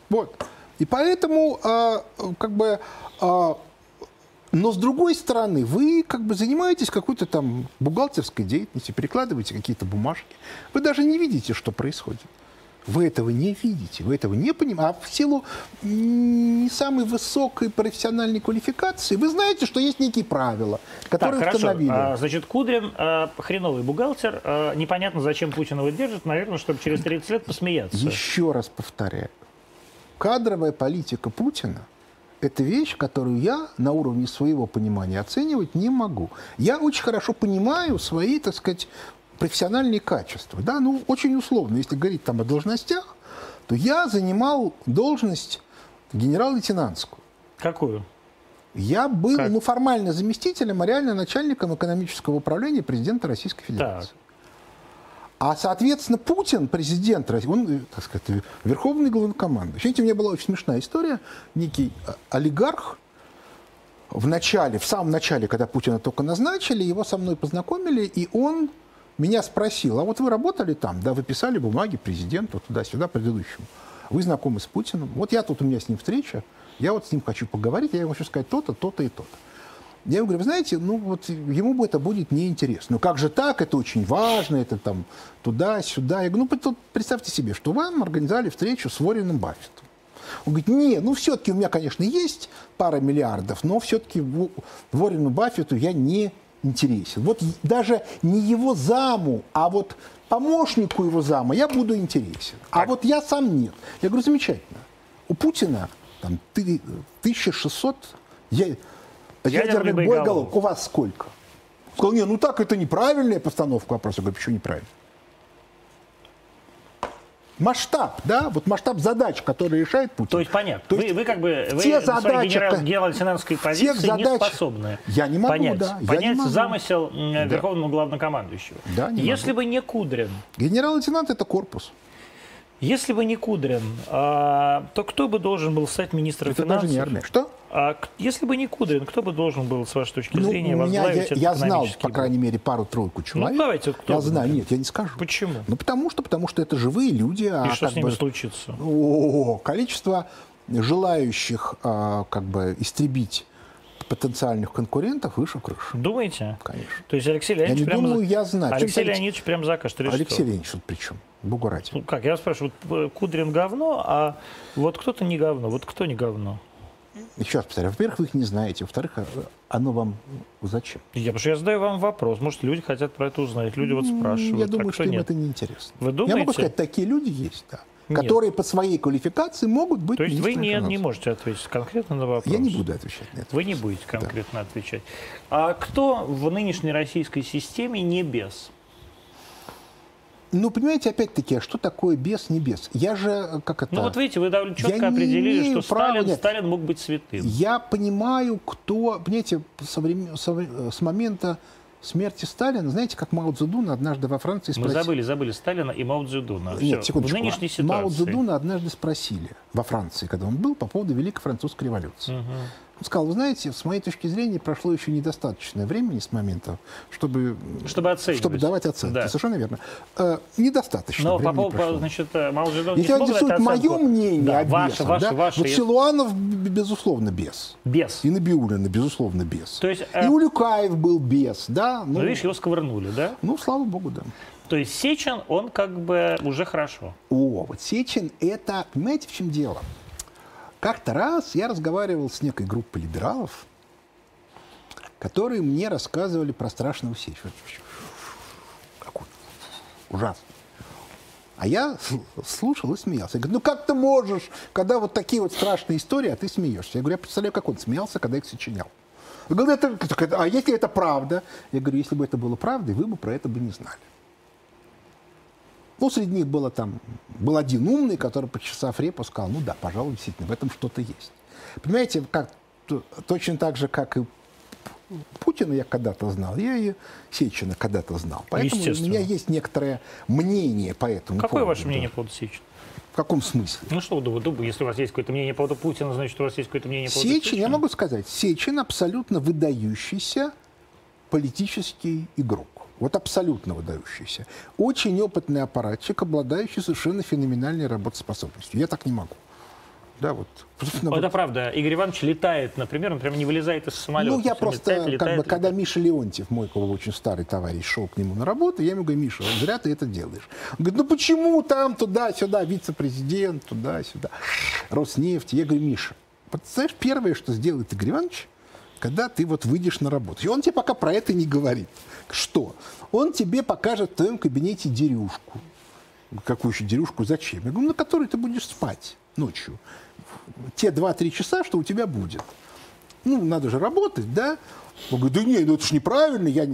Вот. И поэтому, а, как бы, а, но с другой стороны, вы как бы занимаетесь какой-то там бухгалтерской деятельностью, перекладываете какие-то бумажки. Вы даже не видите, что происходит. Вы этого не видите, вы этого не понимаете. А в силу не самой высокой профессиональной квалификации, вы знаете, что есть некие правила, Так, которые хорошо. установили. А, значит, Кудрин а, хреновый бухгалтер. а, непонятно, зачем Путин его держит. Наверное, чтобы через 30 лет посмеяться. Еще раз повторяю. Кадровая политика Путина – это вещь, которую я на уровне своего понимания оценивать не могу. Я очень хорошо понимаю свои, так сказать, профессиональные качества. Да, ну, очень условно. Если говорить там о должностях, то я занимал должность генерал-лейтенантскую. Какую? Я был, Как? ну, формально заместителем, а реально начальником экономического управления президента Российской Федерации. Так. А, соответственно, Путин, президент России, он, так сказать, верховный главнокомандующий. Знаете, у меня была очень смешная история. Некий э, олигарх в начале, в самом начале, когда Путина только назначили, его со мной познакомили, и он меня спросил, а вот вы работали там, да, вы писали бумаги президенту туда-сюда, предыдущему. Вы знакомы с Путиным? Вот я тут, у меня с ним встреча, я вот с ним хочу поговорить, я ему хочу сказать то-то, то-то и то-то. Я ему говорю, вы знаете, ну вот ему бы это будет неинтересно. Ну как же так, это очень важно, это там туда-сюда. Я говорю, ну представьте себе, что вам организовали встречу с Уорреном Баффетом. Он говорит, не, ну все-таки у меня, конечно, есть пара миллиардов, но все-таки Уоррену Баффету я не интересен. Вот даже не его заму, а вот помощнику его зама я буду интересен. А вот я сам нет. Я говорю, замечательно. У Путина там ты- 1600 я- ядерных боеголовок. У вас сколько? Сказал, не, ну так это неправильная постановка вопроса. Я говорю, почему неправильно? Масштаб, да, вот масштаб задач, которые решает Путин. То есть понятно. То вы, есть вы как бы вы те задачи, генерал, ко- генерал-лейтенантской тех позиции не задач- способны Я не могу, понять, да, я не понять могу. замысел м, верховного главнокомандующего. Да, не Если могу. бы не Кудрин, Генерал-лейтенант это корпус. Если бы не Кудрин, а, то кто бы должен был стать министром Это финансов? даже не армия. Что? А если бы не Кудрин, кто бы должен был, с вашей точки Ну, зрения, у меня, я, возглавить этот я знал, по крайней мере, пару-тройку человек. давайте, вот кто я знаю, нет, я не скажу. Почему? Ну, потому что, потому что это живые люди. а И что как с ними бы- случится? О, количество желающих а, как бы истребить потенциальных конкурентов выше крыши. Думаете? Конечно. То есть Алексей Я Леонидович не прямо... думаю, за- я знаю. Алексей Алекс- Леонидович прям закажет. или Алексей? Леонидович тут при чем? Богу ради. Ну, как, я спрашиваю, вот э, Кудрин говно, а вот кто-то не говно, вот кто не говно? Еще раз повторяю. Во-первых, вы их не знаете. Во-вторых, а, оно вам зачем? Я, потому что я задаю вам вопрос, может, люди хотят про это узнать, люди вот спрашивают, Я а думаю, кто что им нет? это неинтересно. Вы Я думаете? могу сказать, такие люди есть, да. Нет. Которые по своей квалификации могут быть То есть вы не, не можете ответить конкретно на вопрос? Я не буду отвечать на это. Вы не будете конкретно отвечать. А кто в нынешней российской системе не без? Ну, понимаете, опять-таки, а что такое без, не без? Я же, как это... Ну вот видите, вы довольно четко Я определили, что права, Сталин, нет. Сталин мог быть святым. Я понимаю, кто... Понимаете, со, времен- со с момента смерти Сталина, знаете, как Мао Цзэдун однажды во Франции Мы спросил... забыли, забыли Сталина и Мао Цзэдуна. Нет, секундочку. В нынешней Мао ситуации. Цзэдуна однажды спросили во Франции, когда он был, по поводу Великой Французской революции. Мгм. Он сказал, вы знаете, с моей точки зрения прошло еще недостаточное времени с момента, чтобы, Чтобы оценивать. чтобы давать оценки. Да. Совершенно верно. Э, недостаточно Но по времени поводу, прошло. значит, Мao Цзэдун Если вас интересует мое мнение да, о ваше, бесах, ваше, да? ваше. вот если- Силуанов, безусловно, без. Без. И Набиулина, безусловно, без. То есть, э, И Улюкаев был без, да? Ну, Ну, видишь, его сковырнули, да? ну, слава богу, да. То есть Сечин, он как бы уже хорошо. О, вот Сечин, это, понимаете, в чем дело? Как-то раз я разговаривал с некой группой либералов, которые мне рассказывали про страшного Сечина. Какой ужасный. А я слушал и смеялся. Я говорю, ну как ты можешь, когда вот такие вот страшные истории, а ты смеешься? Я говорю, я представляю, как он смеялся, когда их сочинял. Я говорю, это- а если это правда? Я говорю, если бы это было правдой, вы бы про это бы не знали. Ну, среди них было там, был один умный, который, почесав репу, сказал, ну да, пожалуй, действительно, в этом что-то есть. Понимаете, как, точно так же, как и Путина я когда-то знал, я и Сечина когда-то знал. Поэтому у меня есть некоторое мнение по этому Какое поводу. ваше мнение по поводу Сечина? В каком смысле? Ну что, вы думаете, если у вас есть какое-то мнение по поводу Путина, значит, у вас есть какое-то мнение по поводу Сечин, я Сечина? могу сказать, Сечин абсолютно выдающийся политический игрок. Вот абсолютно выдающийся. Очень опытный аппаратчик, обладающий совершенно феноменальной работоспособностью. Я так не могу. Да, вот. Собственно, Это вот. правда. Игорь Иванович летает, например, он прям не вылезает из самолета. Ну, я просто, летает, как летает, бы, когда летает. Миша Леонтьев, мой как бы, очень старый товарищ, шел к нему на работу, я ему говорю, Миша, зря ты это делаешь. Он говорит, ну почему там, туда-сюда, вице-президент, туда-сюда, Роснефть. Я говорю, Миша, вот знаешь, первое, что сделает Игорь Иванович, когда ты вот выйдешь на работу. И он тебе пока про это не говорит. Что? Он тебе покажет в твоем кабинете дерюшку. Какую еще дерюшку? Зачем? Я говорю, на которой ты будешь спать ночью. Те 2-3 часа, что у тебя будет. Ну, надо же работать, да? Он говорит, да нет, ну это ж неправильно, я,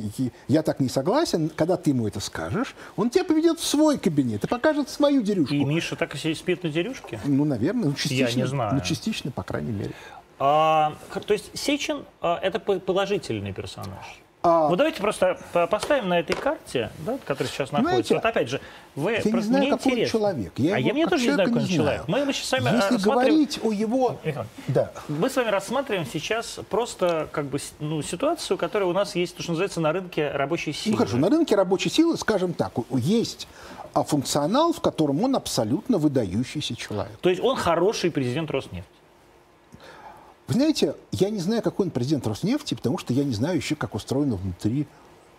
я так не согласен. Когда ты ему это скажешь, он тебя поведет в свой кабинет и покажет свою дерюшку. И Миша так и спит на дерюшке? Ну, наверное, ну, частично. не знаю. Ну, частично, по крайней мере. А, то есть Сечин а, это по- положительный персонаж. А- Ну давайте просто по- поставим на этой карте, да, которая сейчас находится. Понимаете, Вот опять же, вы Я не знаю, мне какой интересно. человек. Я а я мне тоже не знаю, какой не человек. знаю. Мы, сейчас с вами Если рассматриваем- говорить о его... Михаил, Да. Мы с вами рассматриваем сейчас просто как бы ну, ситуацию, которая у нас есть, то, что называется, на рынке рабочей силы. Ну хорошо, на рынке рабочей силы, скажем так, есть а, функционал, в котором он абсолютно выдающийся человек. То есть он хороший президент Роснефти. Вы знаете, я не знаю, какой он президент Роснефти, потому что я не знаю еще, как устроено внутри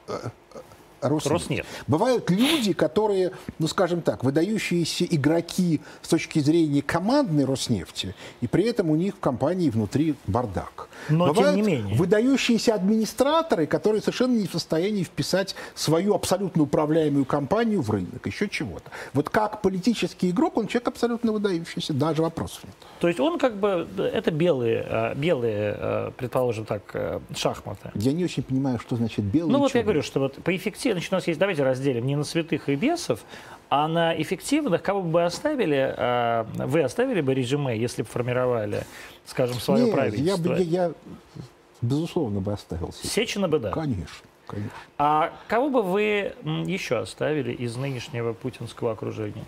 э, э, Роснефть. Роснефть. Бывают люди, которые, ну скажем так, выдающиеся игроки с точки зрения командной Роснефти, и при этом у них в компании внутри бардак. Но тем Бывают не менее. выдающиеся администраторы, которые совершенно не в состоянии вписать свою абсолютно управляемую компанию в рынок, еще чего-то. Вот как политический игрок, он человек абсолютно выдающийся, даже вопросов нет. То есть он как бы, это белые, э, белые, э, предположим так, э, шахматы. Я не очень понимаю, что значит белый Ну вот я черный. говорю, что вот по эффективности, значит, у нас есть, давайте разделим не на святых и бесов, а на эффективных, кого бы вы оставили, э, вы оставили бы резюме, если бы формировали, скажем, свое Не, правительство? Я, бы- я, я, безусловно, бы оставил себя. Сечина бы, да. Конечно, конечно. А кого бы вы еще оставили из нынешнего путинского окружения?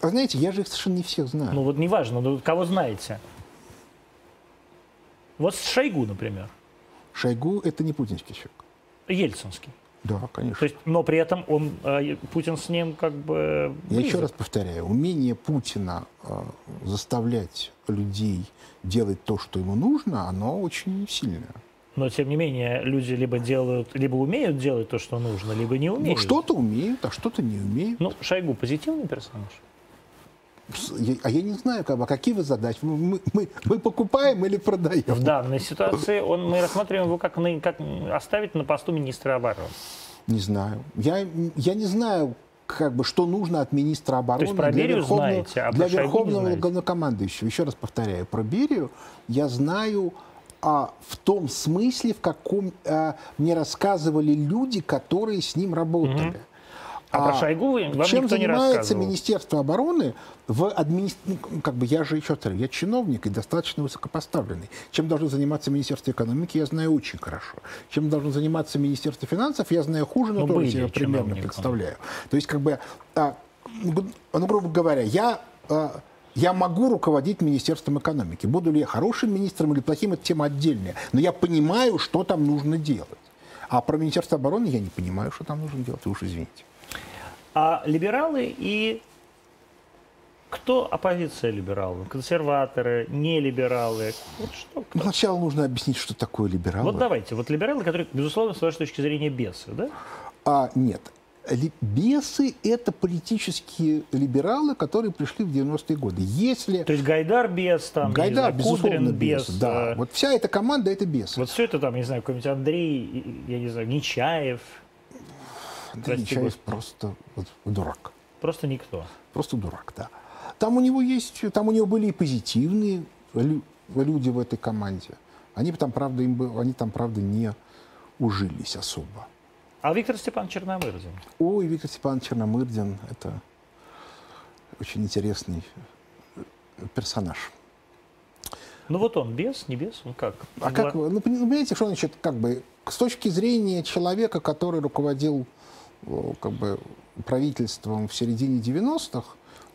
А знаете, я же их совершенно не всех знаю. Ну вот неважно, ну, кого знаете. Вот Шойгу, например, Шойгу – это не путинский человек. Ельцинский. Да, конечно. То есть, но при этом он, э, Путин с ним как бы Я еще близок. раз повторяю, умение Путина э, заставлять людей делать то, что ему нужно, оно очень сильное. Но, тем не менее, люди либо делают, либо умеют делать то, что нужно, либо не Ну, умеют. что-то умеют, а что-то не умеют. Ну, Шойгу позитивный персонаж? А я не знаю, как бы, а какие вы задачи? Мы, мы- мы, покупаем или продаем? В данной ситуации он, мы рассматриваем его как, на- как оставить на посту министра обороны. Не знаю. Я, я не знаю, как бы, что нужно от министра обороны есть про для Берию верховного, знаете, а для верховного главнокомандующего. Еще раз повторяю, про Берию я знаю а, в том смысле, в каком а, мне рассказывали люди, которые с ним работали. А про Шойгу вы- вам чем никто не занимается. Министерство обороны в администрации, как бы я же еще раз я чиновник и достаточно высокопоставленный. Чем должно заниматься Министерство экономики, я знаю очень хорошо. Чем должно заниматься Министерство финансов, я знаю хуже, но Ну, тоже себе примерно чиновником. представляю. То есть, как бы, а, ну, ну, грубо говоря, я, а, Я могу руководить Министерством экономики. Буду ли я хорошим министром или плохим, это тема отдельная. Но я понимаю, что там нужно делать. А про Министерство обороны я не понимаю, что там нужно делать. Вы уж извините. А либералы и кто оппозиция либералам? Консерваторы, не либералы? Вот что? Ну, сначала нужно объяснить, что такое либералы. Вот давайте. Вот либералы, которые, безусловно, с вашей точки зрения, бесы, да? А, нет. Бесы – это политические либералы, которые пришли в 90-е годы. Если То есть Гайдар бес, там, Гайдар, знаю, безусловно, бес. бес. Да. э, Вот вся эта команда – это бесы. Вот все это там, не знаю, какой-нибудь Андрей, я не знаю, Нечаев, Андрей Нечаев просто вот, дурак. просто никто. Просто дурак, да. Там у него есть, там у него были и позитивные лю- люди в этой команде. Они там, правда, им, бы- они там, правда, не ужились особо. А Виктор Степан Черномырдин? Ой, Виктор Степанович Черномырдин – это очень интересный э, персонаж. Ну вот он без, не без, он как? А как ну, пони- понимаете, что значит, как бы, с точки зрения человека, который руководил как бы, правительством в середине 90-х,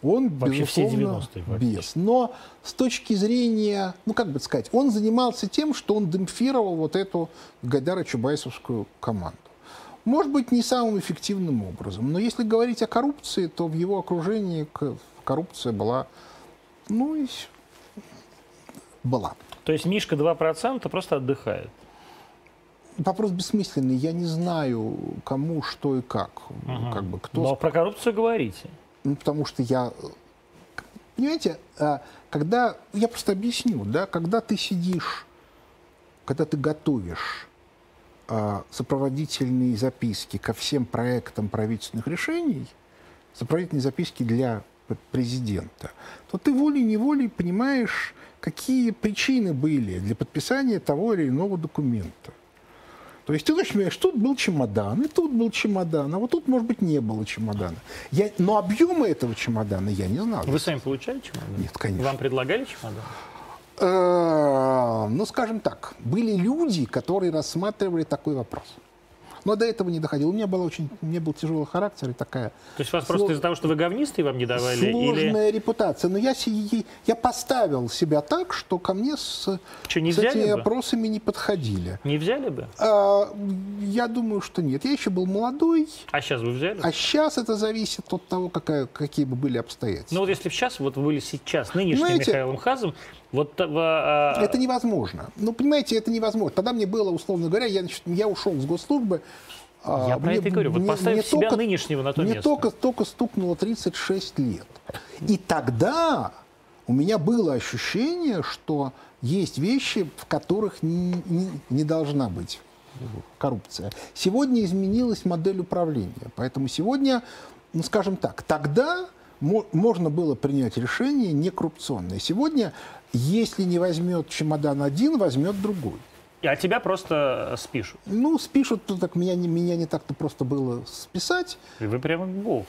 он, Вообще все безусловно, 90-е практически. без. Но с точки зрения, ну, как бы сказать, он занимался тем, что он демпфировал вот эту Гайдара-Чубайсовскую команду. Может быть, не самым эффективным образом, но если говорить о коррупции, то в его окружении коррупция была, ну, и была. То есть Мишка 2% просто отдыхает. Вопрос бессмысленный. Я не знаю, кому, что и как. Ага. Как бы кто. Но про коррупцию говорите. Ну, потому что я. э, Понимаете, а, когда. Я просто объясню, да, когда ты сидишь, когда ты готовишь а, сопроводительные записки ко всем проектам правительственных решений, сопроводительные записки для президента, то ты волей-неволей понимаешь, какие причины были для подписания того или иного документа. То есть ты понимаешь, тут был чемодан, и тут был чемодан, а вот тут, может быть, не было чемодана. Я, но объема этого чемодана я не знал. Вы сами получали чемодан? Нет, конечно. Вам предлагали чемодан? Э, Ну, скажем так, были люди, которые рассматривали такой вопрос. Но до этого не доходило. У меня был очень, меня был тяжелый характер и такая То есть вас Сло- просто из-за того, что вы говнисты, и вам не давали? Или... сложная репутация. Но я, я поставил себя так, что ко мне с, Что, не с этими бы? вопросами не подходили. Не взяли бы? А, я думаю, что нет. Я еще был молодой, А сейчас вы взяли? а сейчас это зависит от того, какая, какие бы были обстоятельства. Ну вот если бы сейчас, вот вы были сейчас нынешним Знаете- Михаилом Хазом, вот э, а, Это невозможно. Ну, понимаете, это невозможно. Тогда мне было, условно говоря, я, значит, я ушел с госслужбы. а, Я про мне- это и говорю. Вот мне- поставив мне себя только- нынешнего на то Мне место. только, только стукнуло 36 лет. И тогда у меня было ощущение, что есть вещи, в которых не, не- не должна быть коррупция. Сегодня изменилась модель управления. Поэтому сегодня, ну, скажем так, тогда мо- можно было принять решение некоррупционное. Сегодня, если не возьмет чемодан один, возьмет другой. А тебя просто э, спишут. Ну, спишут, то так меня, не- меня не так-то просто было списать. И вы прямо бог.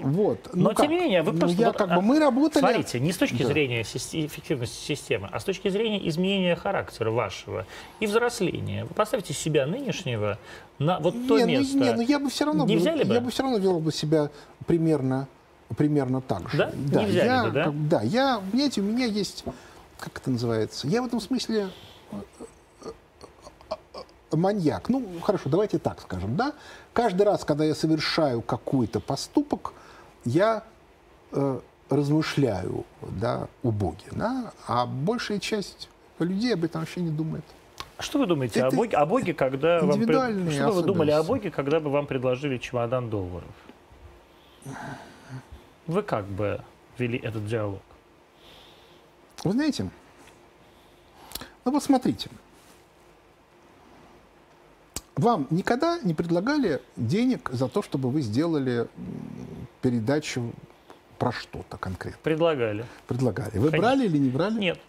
Вот. Но Ну, тем не менее, вы Ну, просто... я вот, как а, бы, мы работали... Смотрите, не с точки Да. зрения эффективности системы, а с точки зрения изменения характера вашего и взросления. Вы поставьте себя нынешнего на вот то не, место. Ну, не, ну я бы все равно, Не был- взяли бы? я бы все равно вел бы себя примерно, примерно так же. Да? Не взяли я, бы, да? как- да, я, понимаете, у меня есть, как это называется, я в этом смысле э, э, э, маньяк. Ну, хорошо, давайте так скажем, да. Каждый раз, когда я совершаю какой-то поступок, я э, размышляю, да, о Боге, да, а большая часть людей об этом вообще не думает. А Что вы думаете о Это Боге, о Боге, когда вам... пред- Что бы вы думали о. Боге, когда бы вам предложили чемодан долларов? Вы как бы вели этот диалог? Вы знаете, ну вот смотрите, вам никогда не предлагали денег за то, чтобы вы сделали передачу про что-то конкретно? Предлагали. Предлагали. Вы Конечно. брали или не брали? Нет.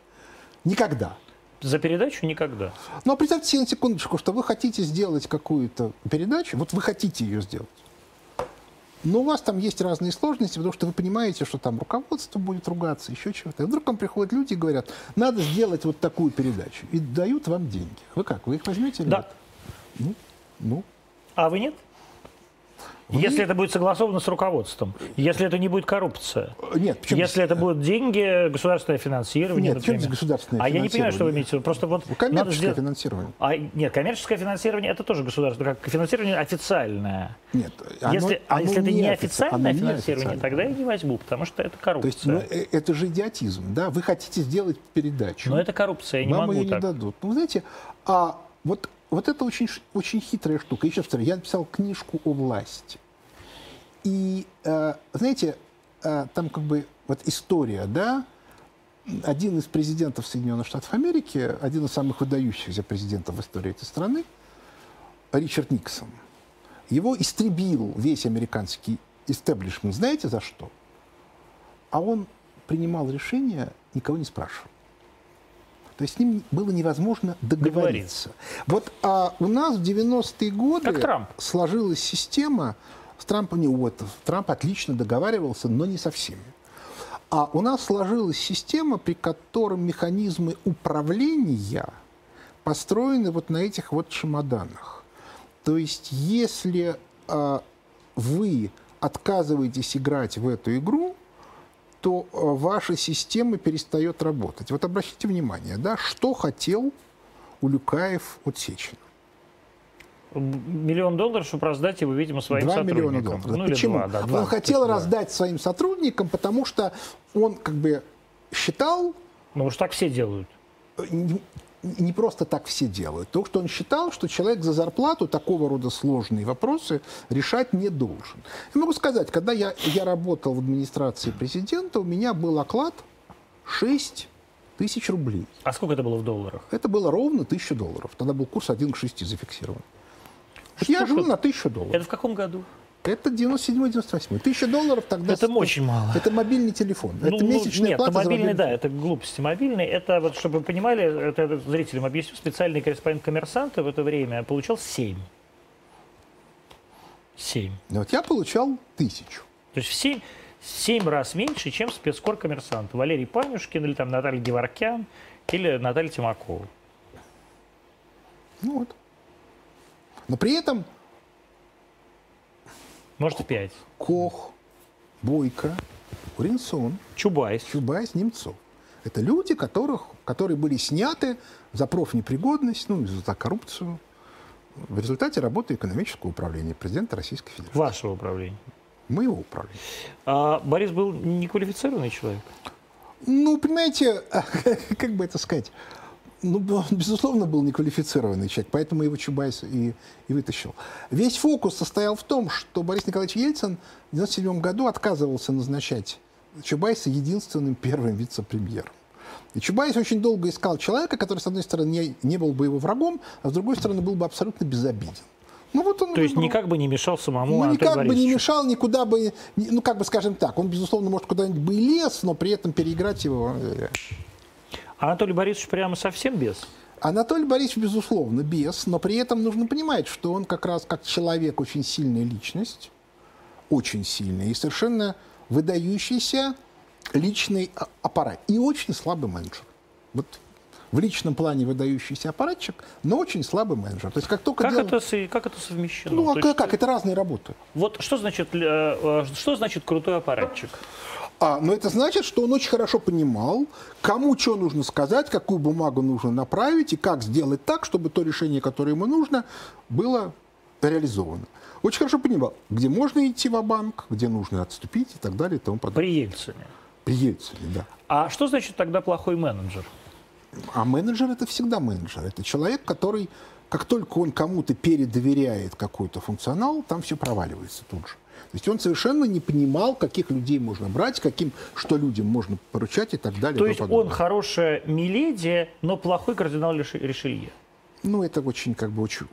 Никогда. За передачу никогда. Ну, а представьте себе на секундочку, что вы хотите сделать какую-то передачу, вот вы хотите ее сделать, но у вас там есть разные сложности, потому что вы понимаете, что там руководство будет ругаться, еще чего-то. И вдруг вам приходят люди и говорят, надо сделать вот такую передачу. И дают вам деньги. Вы как, вы их возьмете или Да. нет? Ну, ну, А вы нет? Если это будет согласовано с руководством, если это не будет коррупция, Нет, почему если это будут деньги, государственное финансирование, Нет, например. государственное А я не понимаю, что вы финансирование? имеете в виду. Просто вот Ну, надо коммерческое сделать- финансирование. А, нет, коммерческое финансирование это тоже государство, как финансирование официальное. Нет, оно- если, а оно если это не не офици- официальное оно не финансирование, тогда я не возьму, потому что это То есть, коррупция. ну, э, это же идиотизм, да? Вы хотите сделать передачу. Но это коррупция, я не Вам могу ее так. не дадут. Ну, знаете, а вот, вот это очень, очень хитрая штука. Еще повторяю, я написал книжку о власти. И, э, знаете, э, там как бы вот история, да, один из президентов Соединенных Штатов Америки, один из самых выдающихся президентов в истории этой страны, Ричард Никсон, его истребил весь американский истеблишмент. Знаете за что? А он принимал решения, никого не спрашивал. То есть с ним было невозможно договориться. Вот а у нас в 90-е годы Как Трамп. сложилась система, с Трампом не вот, Трамп отлично договаривался, но не со всеми. А у нас сложилась система, при которой механизмы управления построены вот на этих вот чемоданах. То есть если а, вы отказываетесь играть в эту игру, то а, ваша система перестает работать. Вот обратите внимание, да, что хотел Улюкаев от Сечина. Миллион долларов, чтобы раздать его, видимо, своим 2 миллиона сотрудникам. долларов. Ну, Почему? два, да, два. он хотел есть, да. раздать своим сотрудникам, потому что он как бы считал, Ну, уж так все делают. Не, просто так все делают. То, что он считал, что человек за зарплату такого рода сложные вопросы решать не должен. Я могу сказать, когда я, я работал в администрации президента, у меня был оклад 6 тысяч рублей. А сколько это было в долларах? Это было ровно 1000 долларов. Тогда был курс 1 к 6 зафиксирован. Что я жил это? на 1000 долларов. Это в каком году? Это 97-98. Тысяча долларов тогда... Это стоит- очень мало. Это мобильный телефон. Ну, это ну, месячная нет, плата ну, за мобильный, мобильный да, это глупости. Мобильный, это, вот, чтобы вы понимали, это, это зрителям объясню, специальный корреспондент коммерсанта в это время получал 7. 7. телефон. Вот я получал тысячу. То есть в 7, 7 раз меньше, чем спецкор коммерсант. Валерий Панюшкин или там Наталья Геворкян или Наталья Тимакова. Ну вот. Но при этом Может, 5. Кох, Бойко, Уринсон, Чубайс. Чубайс, Немцов. Это люди, которых, которые были сняты за профнепригодность, ну, за коррупцию, в результате работы экономического управления президента Российской Федерации. Вашего управления. Моего управления. А Борис был неквалифицированный человек. Ну, понимаете, как бы это сказать, ну, он, безусловно, был неквалифицированный человек, поэтому его Чубайс и, и вытащил. Весь фокус состоял в том, что Борис Николаевич Ельцин в 1997 году отказывался назначать Чубайса единственным первым вице-премьером. И Чубайс очень долго искал человека, который, с одной стороны, не, не был бы его врагом, а с другой стороны, был бы абсолютно безобиден. Ну, вот он То есть никак бы не мешал самому Ну, никак бы не Борисовичу. мешал, никуда бы, ну, как бы, скажем так, он, безусловно, может куда-нибудь бы и лез, но при этом переиграть его... Анатолий Борисович прямо совсем без? Анатолий Борисович, безусловно, без, но при этом нужно понимать, что он как раз как человек очень сильная личность, очень сильная и совершенно выдающийся личный а- аппарат и очень слабый менеджер. Вот в личном плане выдающийся аппаратчик, но очень слабый менеджер. То есть как только Как, дело- это, как это совмещено? Ну, а как, есть, как? Это разные работы. Вот что значит, э, э, что значит крутой аппаратчик? А, но это значит, что он очень хорошо понимал, кому что нужно сказать, какую бумагу нужно направить и как сделать так, чтобы то решение, которое ему нужно, было реализовано. Очень хорошо понимал, где можно идти в банк где нужно отступить и так далее и тому подобное. При Ельцине. При Ельцине, да. А что значит тогда плохой менеджер? А менеджер это всегда менеджер. Это человек, который, как только он кому-то передоверяет какой-то функционал, там все проваливается тут же. То есть он совершенно не понимал, каких людей можно брать, каким, что людям можно поручать и так далее. То есть он хорошая Миледи, но плохой кардинал Ришелье. Ну, это очень, как бы, очень,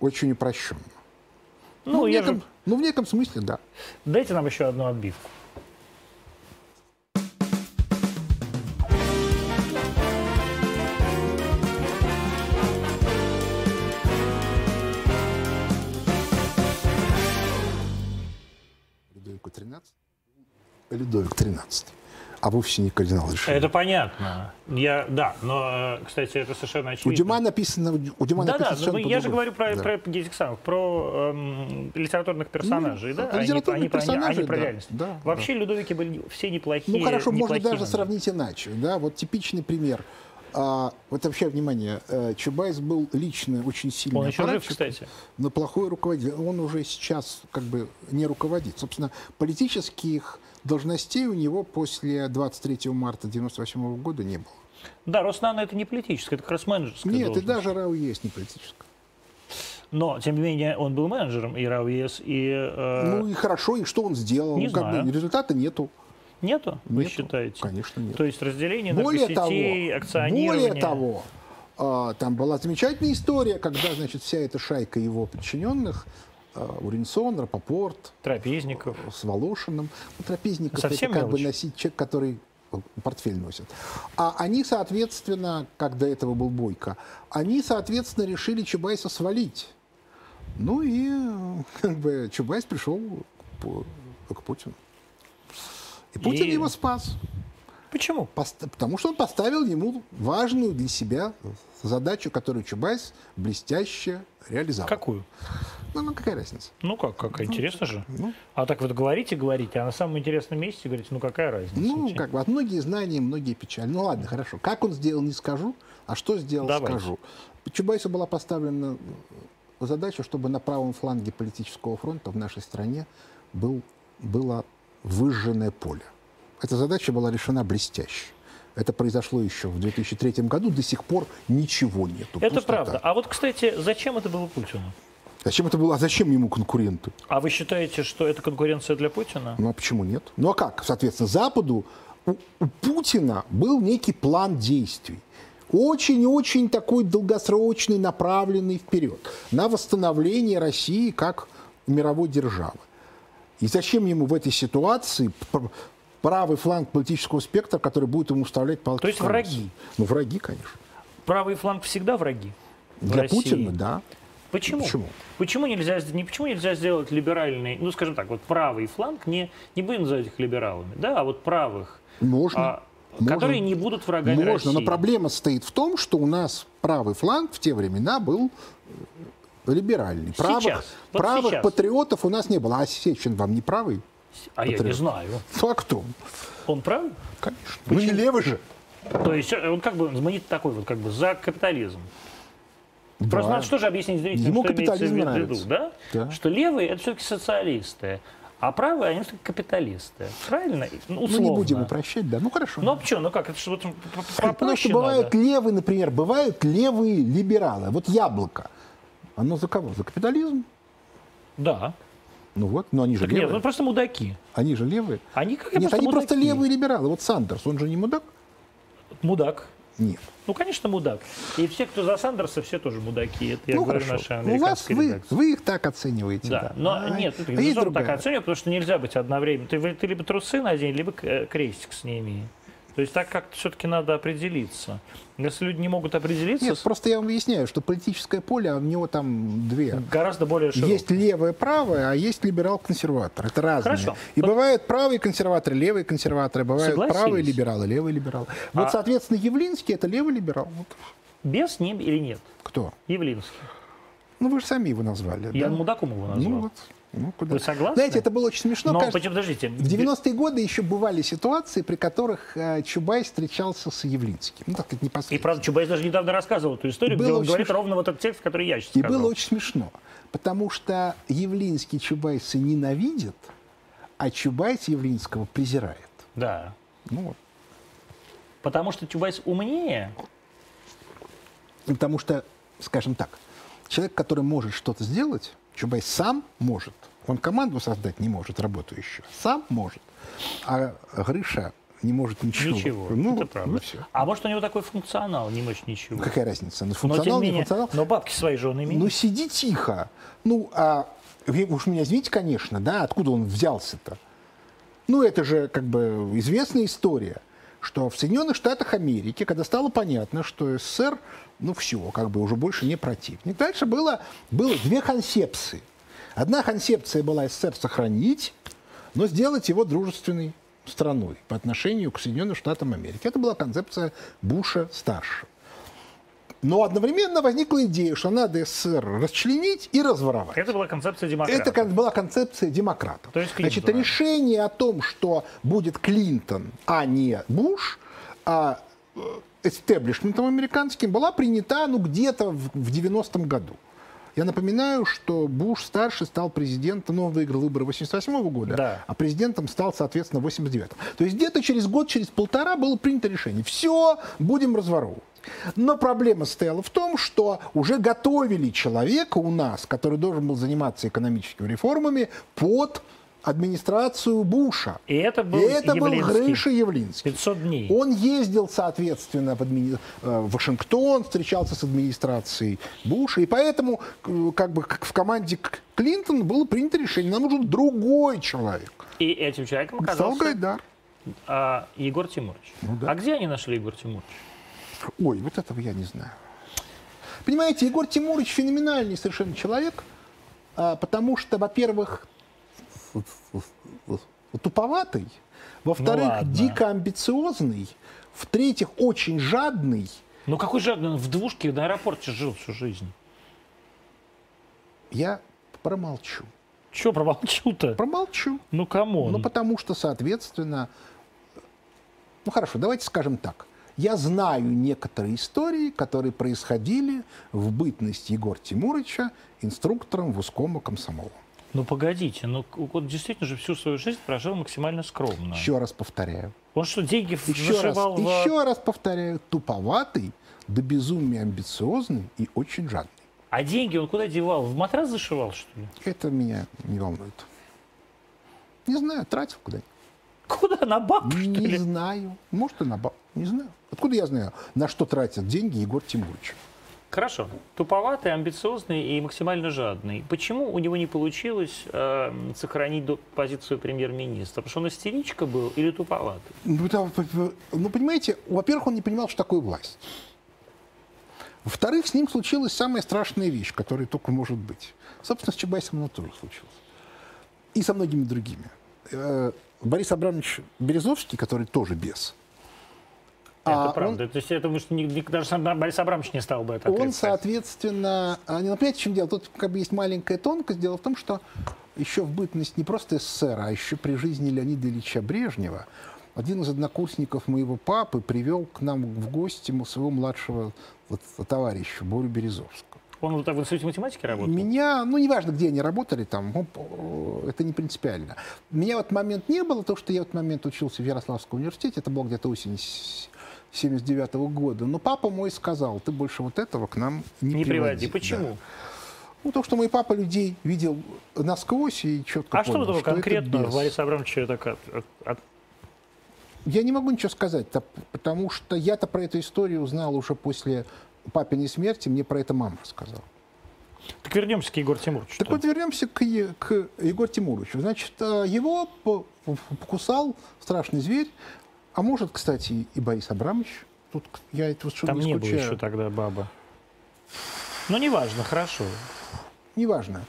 очень упрощенно. Ну, в я неком, же... ну, в неком смысле, да. Дайте нам еще одну отбивку. Людовику XIII. Людовик XIII. а вовсе не кардинал решил. Это понятно. Я, да, но, э, кстати, это совершенно очевидно. У Дюма написано, у Дюма да, написано да, но я же говорю про, да. про самых, про эм, литературных персонажей, Ну, да, литературные они, они, персонажи, они про да, реальность. да, Вообще Людовики были все неплохие. Ну хорошо, можно неплохие даже монархи. сравнить иначе. Да? Вот типичный пример. А, вот вообще, внимание, э, Чубайс был лично очень сильный Он еще жив, кстати. но плохой руководитель. Он уже сейчас как бы не руководит. Собственно, политических должностей у него после 23 марта 98 года не было. Да, Роснано это не политическое, это как раз менеджерское. Нет, и должность. даже РАУ есть не политическое. Но, тем не менее, он был менеджером и РАУЕС, и... э, Ну и хорошо, и что он сделал? не Ну, как знаю. бы результата нету. Нету, вы Нету. считаете? Конечно, нет. То есть разделение Более на того, сетей, акционирование. более того, а, там была замечательная история, когда, значит, вся эта шайка его подчиненных, а, Уринсон, Рапопорт, Трапезников. с Волошиным, ну, Трапезников Совсем это как бы мелочь. носить человек, который портфель носит. А они, соответственно, как до этого был Бойко, они, соответственно, решили Чубайса свалить. Ну и как бы Чубайс пришел к Путину. И Путин И- его спас. Почему? Потому что он поставил ему важную для себя задачу, которую Чубайс блестяще реализовал. Какую? Ну, ну, какая разница? Ну как, как интересно же. ну. А так вот говорите, говорите, а на самом интересном месте говорите, ну какая разница? Ну, как бы, от многие знания, многие печали. Ну, ладно, хорошо. Как он сделал, не скажу, а что сделал, Давайте. скажу. Чубайсу была поставлена задача, чтобы на правом фланге политического фронта в нашей стране был, было выжженное поле. Эта задача была решена блестяще. Это произошло еще в 2003 году, до сих пор ничего нету. Это пустота. правда. А вот, кстати, зачем это было Путину? Зачем это было? А зачем ему конкуренты? А вы считаете, что это конкуренция для Путина? Ну а почему нет? Ну а как? Соответственно, Западу у, у Путина был некий план действий. Очень-очень такой долгосрочный, направленный вперед. На восстановление России как мировой державы. И зачем ему в этой ситуации пр- правый фланг политического спектра, который будет ему вставлять палки То есть враги? Ну, враги, конечно. Правый фланг всегда враги? Для России? Путина, да. Почему? Почему? Почему нельзя, не, почему нельзя сделать либеральный, ну, скажем так, вот правый фланг, не, не будем называть их либералами, да, а вот правых, Можно. а, Можно. которые не будут врагами Можно, России. но проблема состоит в том, что у нас правый фланг в те времена был либеральный. Правых, Сейчас, вот правых сейчас. патриотов у нас не было. А Сечин вам не правый? А я не патриот. знаю. Кто? Он правый? Конечно. Ну, не левый же. То есть э, он как бы мы такой вот как бы за капитализм. Да. Просто надо что же объяснить зрителям, Ему что имеется в капитализм виду, нравится. да? Да. Что левые это все-таки социалисты, а правые они все-таки капиталисты. Правильно? Ну, Ну, условно. не будем упрощать, да. Ну, хорошо. Ну, а что, ну как, это что, вот Потому попроще что бывают надо. левые, например, бывают левые либералы. Вот яблоко. Оно за кого? За капитализм? Да. Ну вот, но они же Так нет, левые. ну просто мудаки. Они же левые. Они как Нет, они просто мудаки. левые либералы. Вот Сандерс, он же не мудак? Мудак. Нет. Ну, конечно, мудак. И все, кто за Сандерса, все тоже мудаки. Это я ну говорю хорошо. нашей Ну, у вас вы, вы их так оцениваете. Да, Да, но А, нет, это а так оцениваю, потому что нельзя быть одновременно. Ты, ты либо трусы надень, либо э, крестик сними. То есть так как-то все-таки надо определиться. Если люди не могут определиться, Нет, просто я вам объясняю, что политическое поле, а у него там две. гораздо более широкое. Есть левое, правое, а есть либерал-консерватор. Это разные. Хорошо. И Вот- бывают правые консерваторы, левые консерваторы, бывают правые либералы, левые либералы. Вот, А- соответственно, Явлинский это левый либерал. Вот Без ним или нет? кто? Явлинский. Ну, вы же сами его назвали. Я да? мудаком его назвал. Ну вот. Ну, куда? Вы согласны? Знаете, это было очень смешно. Но, кажется, подождите. В 90-е годы еще бывали ситуации, при которых э, Чубайс встречался с Явлинским. Ну, так сказать, И непосредственно. правда, Чубайс даже недавно рассказывал эту историю, Было где он говорит смешно. ровно вот этот текст, который я сейчас И сказал. было очень смешно, потому что Явлинский Чубайса ненавидит, а Чубайс Явлинского презирает. Да. Ну, вот. Потому что Чубайс умнее. И Потому что, скажем так, человек, который может что-то сделать, Чубайс сам может. Он команду создать не может, работающую. Сам может. А Грыша не может ничего. Ничего. Ну, это правда. ну. А может, у него такой функционал, не мочь ничего. Какая разница? Ну, Но, функционал, тем не не менее, функционал. но бабки свои же он имеет. Ну, сиди тихо. Ну, а вы уж меня извините, конечно, да, откуда он взялся-то? Ну, это же как бы известная история, что в Соединенных Штатах Америки, когда стало понятно, что СССР, ну, все, как бы уже больше не противник, дальше было, было две концепции. Одна концепция была СССР сохранить, но сделать его дружественной страной по отношению к Соединенным Штатам Америки. Это была концепция Буша-старшего. Но одновременно возникла идея, что надо СССР расчленить и разворовать. Это была концепция демократов. Это была концепция демократов. То есть Значит, решение о том, что будет Клинтон, а не Буш, а эстеблишментом американским, была принята ну, где-то в, в 90-м году. Я напоминаю, что Буш старший стал президентом, но он выиграл выборы 88 года, Да. а президентом стал, соответственно, в 89 То есть где-то через год, через полтора было принято решение. Все, будем разворовывать. Но проблема состояла в том, что уже готовили человека у нас, который должен был заниматься экономическими реформами, под администрацию Буша. И это был И это был. Грыша Явлинский. 500 дней. Он ездил, соответственно, в, админи- э, в Вашингтон, встречался с администрацией Буша, и поэтому, э, как бы, как в команде К- Клинтона было принято решение, нам нужен другой человек. И этим человеком Стал оказался Гайдар. а, Егор Тимурович. Ну да. А где они нашли Егор Тимурович? Ой, вот этого я не знаю. Понимаете, Егор Тимурович феноменальный совершенно человек, а, потому что, во-первых, туповатый, во-вторых, ладно. дико амбициозный, в-третьих, очень жадный. Ну какой жадный, он в двушке на аэропорте жил всю жизнь. Я промолчу. Че промолчу-то? Промолчу. Ну come on. Ну, потому что, соответственно, ну хорошо, давайте скажем так. Я знаю некоторые истории, которые происходили в бытность Егора Тимуровича инструктором в узком комсомола. Ну погодите, ну вот действительно же всю свою жизнь прожил максимально скромно. Еще раз повторяю. Он что, деньги Еще раз, в... еще раз повторяю. Туповатый, до безумия амбициозный и очень жадный. А деньги он куда девал? В матрас зашивал, что ли? Это меня не волнует. Не знаю, тратил куда-нибудь. Куда? На что Не ли? знаю. Может, и на баб. Не знаю. Откуда я знаю, на что тратят деньги Егор Тимурович? Хорошо. Туповатый, амбициозный и максимально жадный. Почему у него не получилось э, сохранить позицию премьер-министра? Потому что он истеричка был или туповатый? Ну, ну, понимаете, во-первых, он не понимал, что такое власть. Во-вторых, с ним случилась самая страшная вещь, которая только может быть. Собственно, с Чубайсом оно тоже случилось. И со многими другими. Э, Борис Абрамович Березовский, который тоже без, это А правда. То есть я думаю, что ни- даже сам Борис Абрамович не стал бы это он, соответственно, а, не, ну, понимаете, в чем дело? Тут как бы есть маленькая тонкость. Дело в том, что еще в бытность не просто СССР, а еще при жизни Леонида Ильича Брежнева один из однокурсников моего папы привел к нам в гости своего младшего вот, товарища Борю Березовского. Он вот так в институте математики работал? Меня, ну, неважно, где они работали, там, это не принципиально. Меня в этот момент не было, то, что я в этот момент учился в Ярославском университете, это было где-то осень 79 года. Но папа мой сказал, ты больше вот этого к нам не, Не приводи. Да. Почему? Ну, то, что мой папа людей видел насквозь и четко А что понял, что это конкретно бес. Бориса Абрамовича так от- от- от- Я не могу ничего сказать, потому что я-то про эту историю узнал уже после папиной смерти, мне про это мама рассказала. Так вернемся к Егору Тимуровичу. Так вот вернемся к, к Егору Тимуровичу. Значит, э, его по- по- покусал страшный зверь, а может, кстати, и Борис Абрамович. Тут я это вот Там не не было еще тогда баба. Ну, неважно, хорошо. Неважно.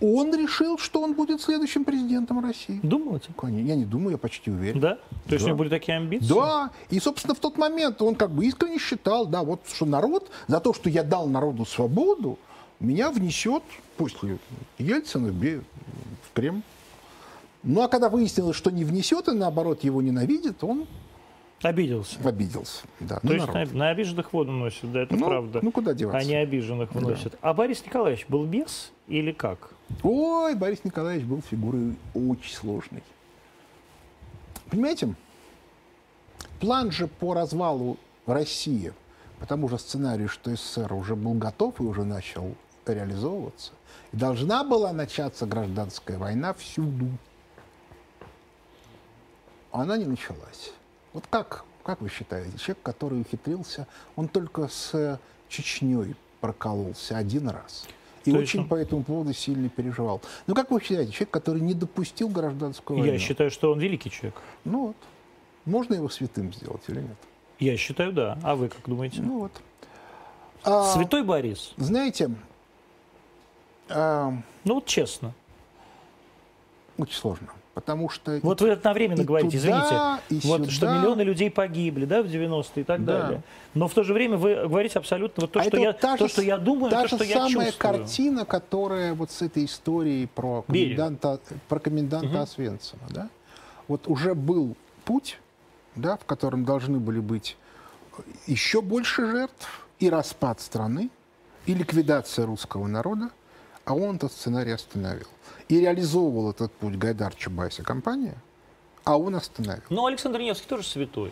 Он решил, что он будет следующим президентом России. Думаете? Конечно, Я не думаю, я почти уверен. Да? То есть Да. у него были такие амбиции? Да, и, собственно, в тот момент он как бы искренне считал, да, вот что народ, за то, что я дал народу свободу, меня внесет после Ельцина в Кремль. Ну, а когда выяснилось, что не внесет, и наоборот его ненавидит, он Обиделся. обиделся. Да, То на есть народ. на, на обиженных воду носят, да, это Ну, правда. ну, куда деваться? А не обиженных вносят. А Борис Николаевич был без или как? Ой, Борис Николаевич был фигурой очень сложной. Понимаете, план же по развалу России по тому же сценарию, что СССР уже был готов и уже начал реализовываться. И должна была начаться гражданская война всюду. Она не началась. Вот как, как вы считаете, человек, который ухитрился, он только с Чечней прокололся один раз. И То есть очень по этому поводу сильно переживал. Ну, как вы считаете, человек, который не допустил гражданскую войну? Я считаю, что он великий человек. Ну вот. Можно его святым сделать или нет? Я считаю, да. А вы как думаете? Ну вот. А, Святой Борис? Знаете, а, Ну вот честно. очень сложно. Потому что... Вот вы одновременно и говорите, туда, извините, и вот, сюда. что миллионы людей погибли да, в 90-е и так Да. далее. Но в то же время вы говорите абсолютно вот то, А что, я, вот та то же что я думаю, та то, же что я самая чувствую. картина, которая вот с этой историей про коменданта, про коменданта Освенцима, да? Вот уже был путь, да, в котором должны были быть еще больше жертв и распад страны, и ликвидация русского народа, а он этот сценарий остановил. И реализовывал этот путь Гайдар Чубайс и компания, а он остановил. Но Александр Невский тоже святой.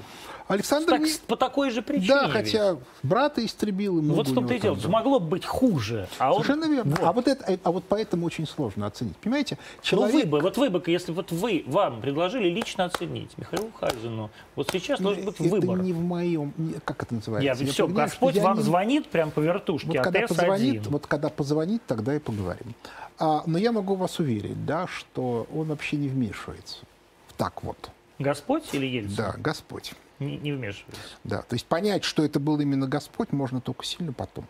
Александр... Так, по такой же причине. Да, ведь. хотя брата истребил, Ну, Вот в том-то и дело. Могло бы быть хуже. А он... Совершенно верно. Вот. А вот это, а вот поэтому очень сложно оценить. Понимаете, Ну человек... вы бы, вот вы бы, если вот вы, вам предложили лично оценить Михаилу Хазину, вот сейчас Ну, должен быть это выбор. не в моем... Как это называется? Я, все, понимаю, Господь я вам не- звонит прям по вертушке, Вот а когда, ТС-1. позвонит, вот когда позвонит, тогда и поговорим. А, но я могу вас уверить, да, что он вообще не вмешивается. Так вот. Господь или Ельцин? Да, Господь. Не, не вмешивается. Да, то есть понять, что это был именно Господь, можно только сильно потом.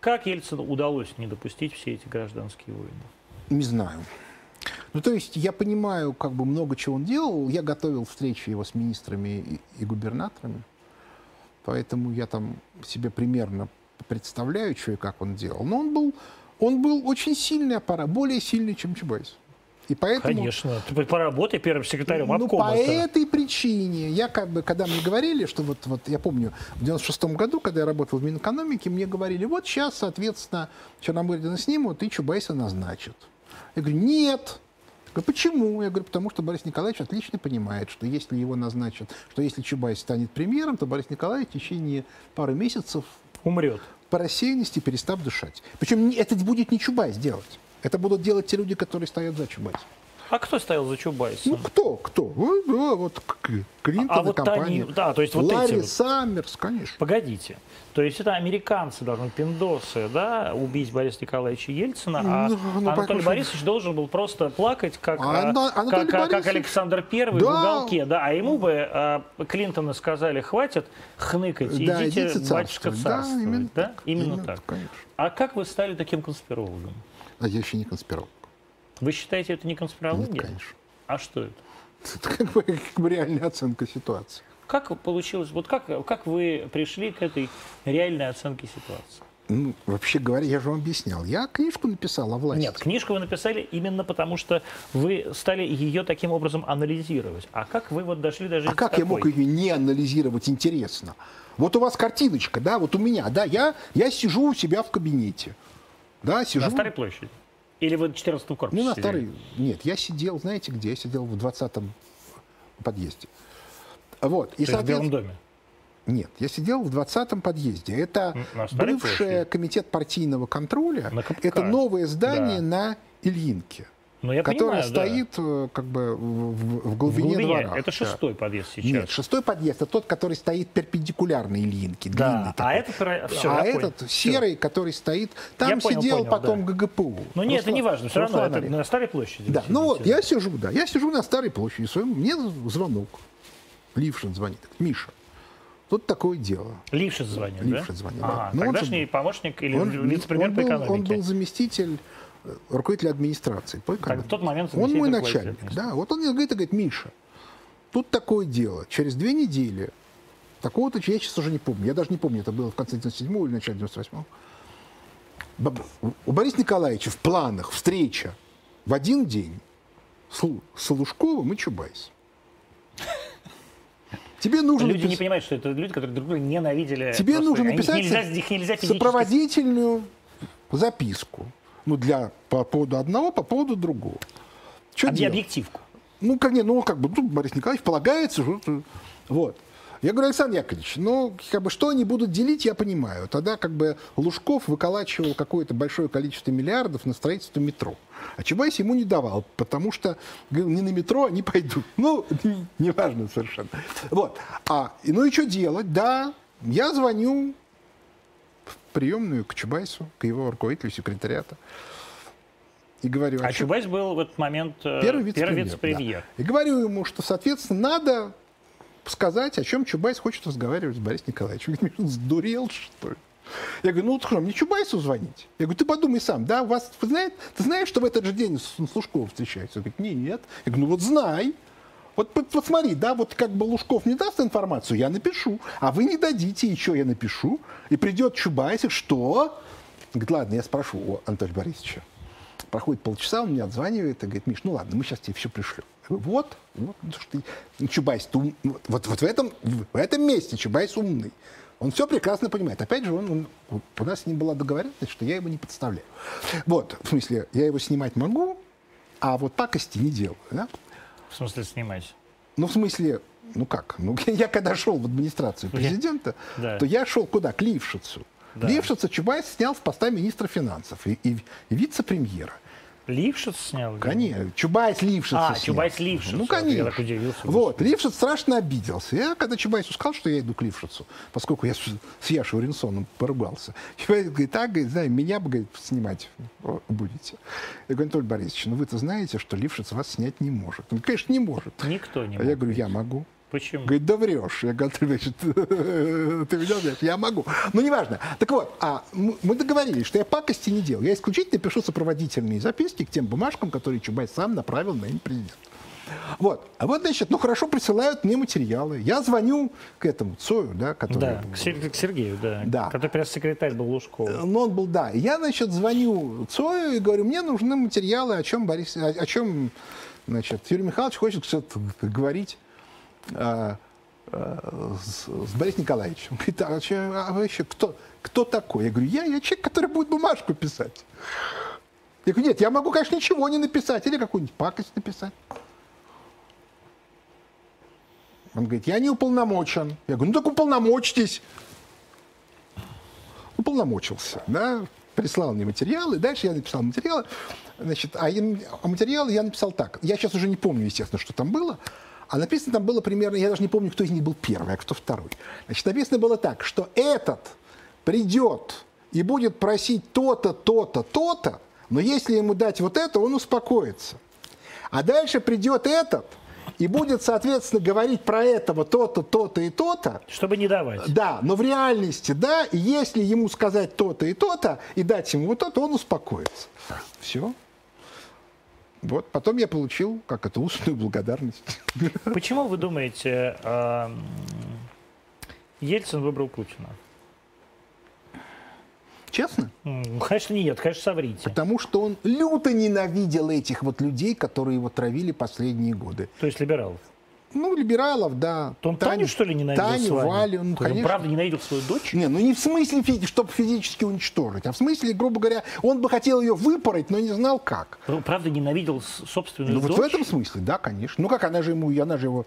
Как Ельцину удалось не допустить все эти гражданские войны? Не знаю. Ну, то есть я понимаю, как бы много чего он делал. Я готовил встречи его с министрами и, и губернаторами. Поэтому я там себе примерно представляю, что и как он делал. Но он был, он был очень сильный аппарат, более сильный, чем Чубайс. И поэтому... Конечно. Ты поработай первым секретарем Ну, по этой причине, я как бы, когда мне говорили, что вот, вот я помню, в 96 году, когда я работал в Минэкономике, мне говорили, вот сейчас, соответственно, Черномырдина снимут и Чубайса назначат. Я говорю, нет. Говорю, почему? Я говорю, потому что Борис Николаевич отлично понимает, что если его назначат, что если Чубайс станет премьером, то Борис Николаевич в течение пары месяцев Умрет. по рассеянности перестав дышать. Причем это будет не Чубайс делать. Это будут делать те люди, которые стоят за Чубайсом. А кто стоял за Чубайсом? Ну кто, кто? Вот, да, вот Клинтон А и вот компания. они- да, то есть вот Ларри эти вот. Саммерс, конечно. Погодите. То есть это американцы должны, пиндосы, да, убить Бориса Николаевича Ельцина, а Ну, ну, Анатолий. Борисович должен был просто плакать, как, А а, как, Анатолий как- Борисович- Александр Первый в Да. уголке, да, а ему бы а, Клинтоны сказали, хватит хныкать, Да, идите, идите батюшка, царствовать. Да, царствовать. именно да? так. Именно, Именно так. конечно. А как вы стали таким конспирологом? А я еще не конспиролог. Вы считаете это не Нет, конспирология? конечно. А что это? Это как бы, как бы реальная оценка ситуации. Как получилось, вот как, как вы пришли к этой реальной оценке ситуации? Ну, вообще говоря, я же вам объяснял. Я книжку написал о власти. Нет, книжку вы написали именно потому, что вы стали ее таким образом анализировать. А как вы вот дошли даже А как я мог ее не анализировать интересно? Вот у вас картиночка, да, вот у меня, да, я, я сижу у себя в кабинете. Да, сижу. На Старой площади? Или вы в 14 корпусе Ну, на сидели? Нет, я сидел, знаете где? Я сидел в 20-м подъезде. Вот. И, есть в Белом доме? нет, я сидел в 20-м подъезде. Это бывший комитет партийного контроля. На КПК. Это новое здание Да. на Ильинке, Ну, я которое понимаю, да. стоит э, как бы в, в- в в глубине, глубине. двора. Это Да. шестой подъезд сейчас. Нет, шестой подъезд это тот, который стоит перпендикулярно Ильинке. длинный да, а такой. этот, всё, а понял. этот серый, который стоит, там Я понял, сидел понял, потом да. ГГПУ. Ну нет, это Руслан- не важно, все равно, это на Старой площади. Да, ну вот, я сижу, да, я сижу на Старой площади, своем, мне звонок. Лившин звонит. Миша, тут такое дело. Лившиц звонит, да? Лившиц звонит, да. Ну, он же- тогдашний помощник или Он, вице-премьер по экономике. он был заместитель руководителя администрации Так, в тот момент Он мой начальник, да. Вот он мне говорит, говорит, Миша, тут такое дело. Через две недели такого-то, я сейчас уже не помню, я даже не помню, это было в конце 97 или начале 98 Баб- У Бориса Николаевича в планах встреча в один день с, Лу- с Лужковым и Чубайсом. Тебе нужно Люди не напис- понимают, что это люди, которые друг друга ненавидели. Тебе просто. нужно написать нельзя, их нельзя физически... сопроводительную записку. Ну, для, по поводу одного, по поводу другого. Что делать? Объективку. Ну, как, не, ну, как бы, тут Борис Николаевич полагается, что... Вот. Я говорю, Александр Яковлевич, ну, как бы, что они будут делить, я понимаю. Тогда, как бы, Лужков выколачивал какое-то большое количество миллиардов на строительство метро. А Чубайс ему не давал, потому что, говорил, не на метро они пойдут. Ну, неважно совершенно. Вот. А, ну и что делать? Да, я звоню приемную к Чубайсу, к его руководителю секретариата. И говорю, А чё- Чубайс был в этот момент э, Первый вице-премьер. вице-премьер. да. И говорю ему, что, соответственно, надо сказать, о чем Чубайс хочет разговаривать с Борисом Николаевичем. Он говорит, «Миша, сдурел, что ли? Я говорю, ну хорошо, мне Чубайсу звонить? Я говорю, ты подумай сам, да, у вас, вы знаете, ты знаешь, что в этот же день с Лужковым встречается? Он говорит, нет. Я говорю, ну вот знай. Вот, вот, вот смотри, да, вот как бы Лужков не даст информацию, я напишу. А вы не дадите, что я напишу? И придет Чубайс, и что? Говорит, ладно, я спрошу у Анатолия Борисовича. Проходит полчаса, он мне отзванивает и говорит, Миш, ну ладно, мы сейчас тебе все пришлем. Вот, вот, что ты, Чубайс, ты ум- вот, вот, вот в, этом, в этом месте Чубайс умный. Он все прекрасно понимает. Опять же, он, он- у нас с ним была договоренность, что я его не подставляю. Вот, в смысле, я его снимать могу, а вот пакости не делаю. Да? В смысле снимать? Ну, в смысле, ну как? Ну, я когда шел в администрацию президента, Да. то я шел куда? К Лившицу. Да. Лившица Чубайс снял с поста министра финансов и, и- и вице-премьера. Лившиц снял? Конечно, Чубайс Лившица А, снял. Чубайс Лившица. Ну, Я конечно. так удивился. Вот, Лившиц страшно обиделся. Я когда Чубайсу сказал, что я иду к Лившицу, поскольку я с, Яшей Уринсоном поругался, Чубайс говорит, так, говорит, знаю, меня бы говорит, снимать будете. Я говорю, Анатолий Борисович, ну вы-то знаете, что Лившиц вас снять не может. Он, конечно, не может. Никто не А я может. говорю, я могу. Почему? Говорит, да врешь. Я говорю, Анатолий Борисович, ты, ты меня знаешь, я могу. Ну, неважно. Так вот, а мы договорились, что я пакости не делал. Я исключительно пишу сопроводительные записки к тем бумажкам, которые Чубайс сам направил на имя президента. Вот. А вот, значит, ну хорошо, присылают мне материалы. Я звоню к этому Цою, да, который... Да, к, Сер- к Сергею, да. Да. Который пресс-секретарь был Лужков. Ну, он был, да. Я, значит, звоню Цою и говорю, мне нужны материалы, о чем Борис, о, о чем, значит, Юрий Михайлович хочет что-то говорить с, с Борисом Николаевичем. Говорит, а, а вы вообще кто, кто такой? Я говорю, я, я человек, который будет бумажку писать. Я говорю, нет, я могу, конечно, ничего не написать, или какую-нибудь пакость написать. Он говорит, я не уполномочен. Я говорю, ну так уполномочьтесь уполномочился, да, прислал мне материалы, дальше я написал материалы, значит, а, а материалы я написал так. Я сейчас уже не помню, естественно, что там было, а написано там было примерно, я даже не помню, кто из них был первый, а кто второй. Значит, написано было так, что этот придет и будет просить то-то, то-то, то-то, но если ему дать вот это, он успокоится. А дальше придет этот и будет, соответственно, говорить про этого то-то, то-то и то-то, Чтобы не давать. да, но в реальности, да, и если ему сказать то-то и то-то, и дать ему вот то-то, он успокоится. Все. Вот, потом я получил, как это, устную благодарность. Почему вы думаете, а, м, Ельцин выбрал Путина? Честно? Конечно, нет, конечно, соврите. Потому что он люто ненавидел этих вот людей, которые его травили последние годы. То есть либералов. Ну, либералов, да. То он Таню, что ли, ненавидел Таню? Валю, ну, То Он правда ненавидел свою дочь? Не, ну не в смысле, чтобы физически уничтожить, а в смысле, грубо говоря, он бы хотел ее выпороть, но не знал как. Он правда ненавидел собственную Ну вот дочь? в этом смысле, да, конечно. Ну как она же ему, она же его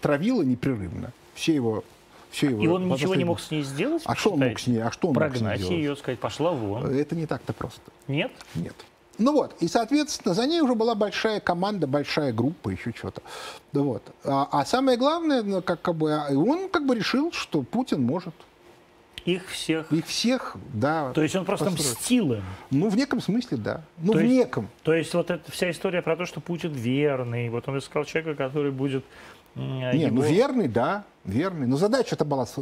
травила непрерывно. Все его, все его. И он ничего не мог с ней сделать? А что он мог с ней? А что он мог с ней Прогнать ее, сказать, пошла вон. Это не так-то просто. Нет? Нет. Ну вот, и, соответственно, за ней уже была большая команда, большая группа, еще что-то. Да вот. А, а самое главное, ну, как, как бы, а, он как бы решил, что Путин может Их всех. их всех, да. То есть он просто построить. мстил им. Ну, в неком смысле, да. Ну, То в есть- неком. То есть вот эта вся история про то, что Путин верный, вот он искал человека, который будет Не, его- ну верный, да, верный. Но задача-то была с-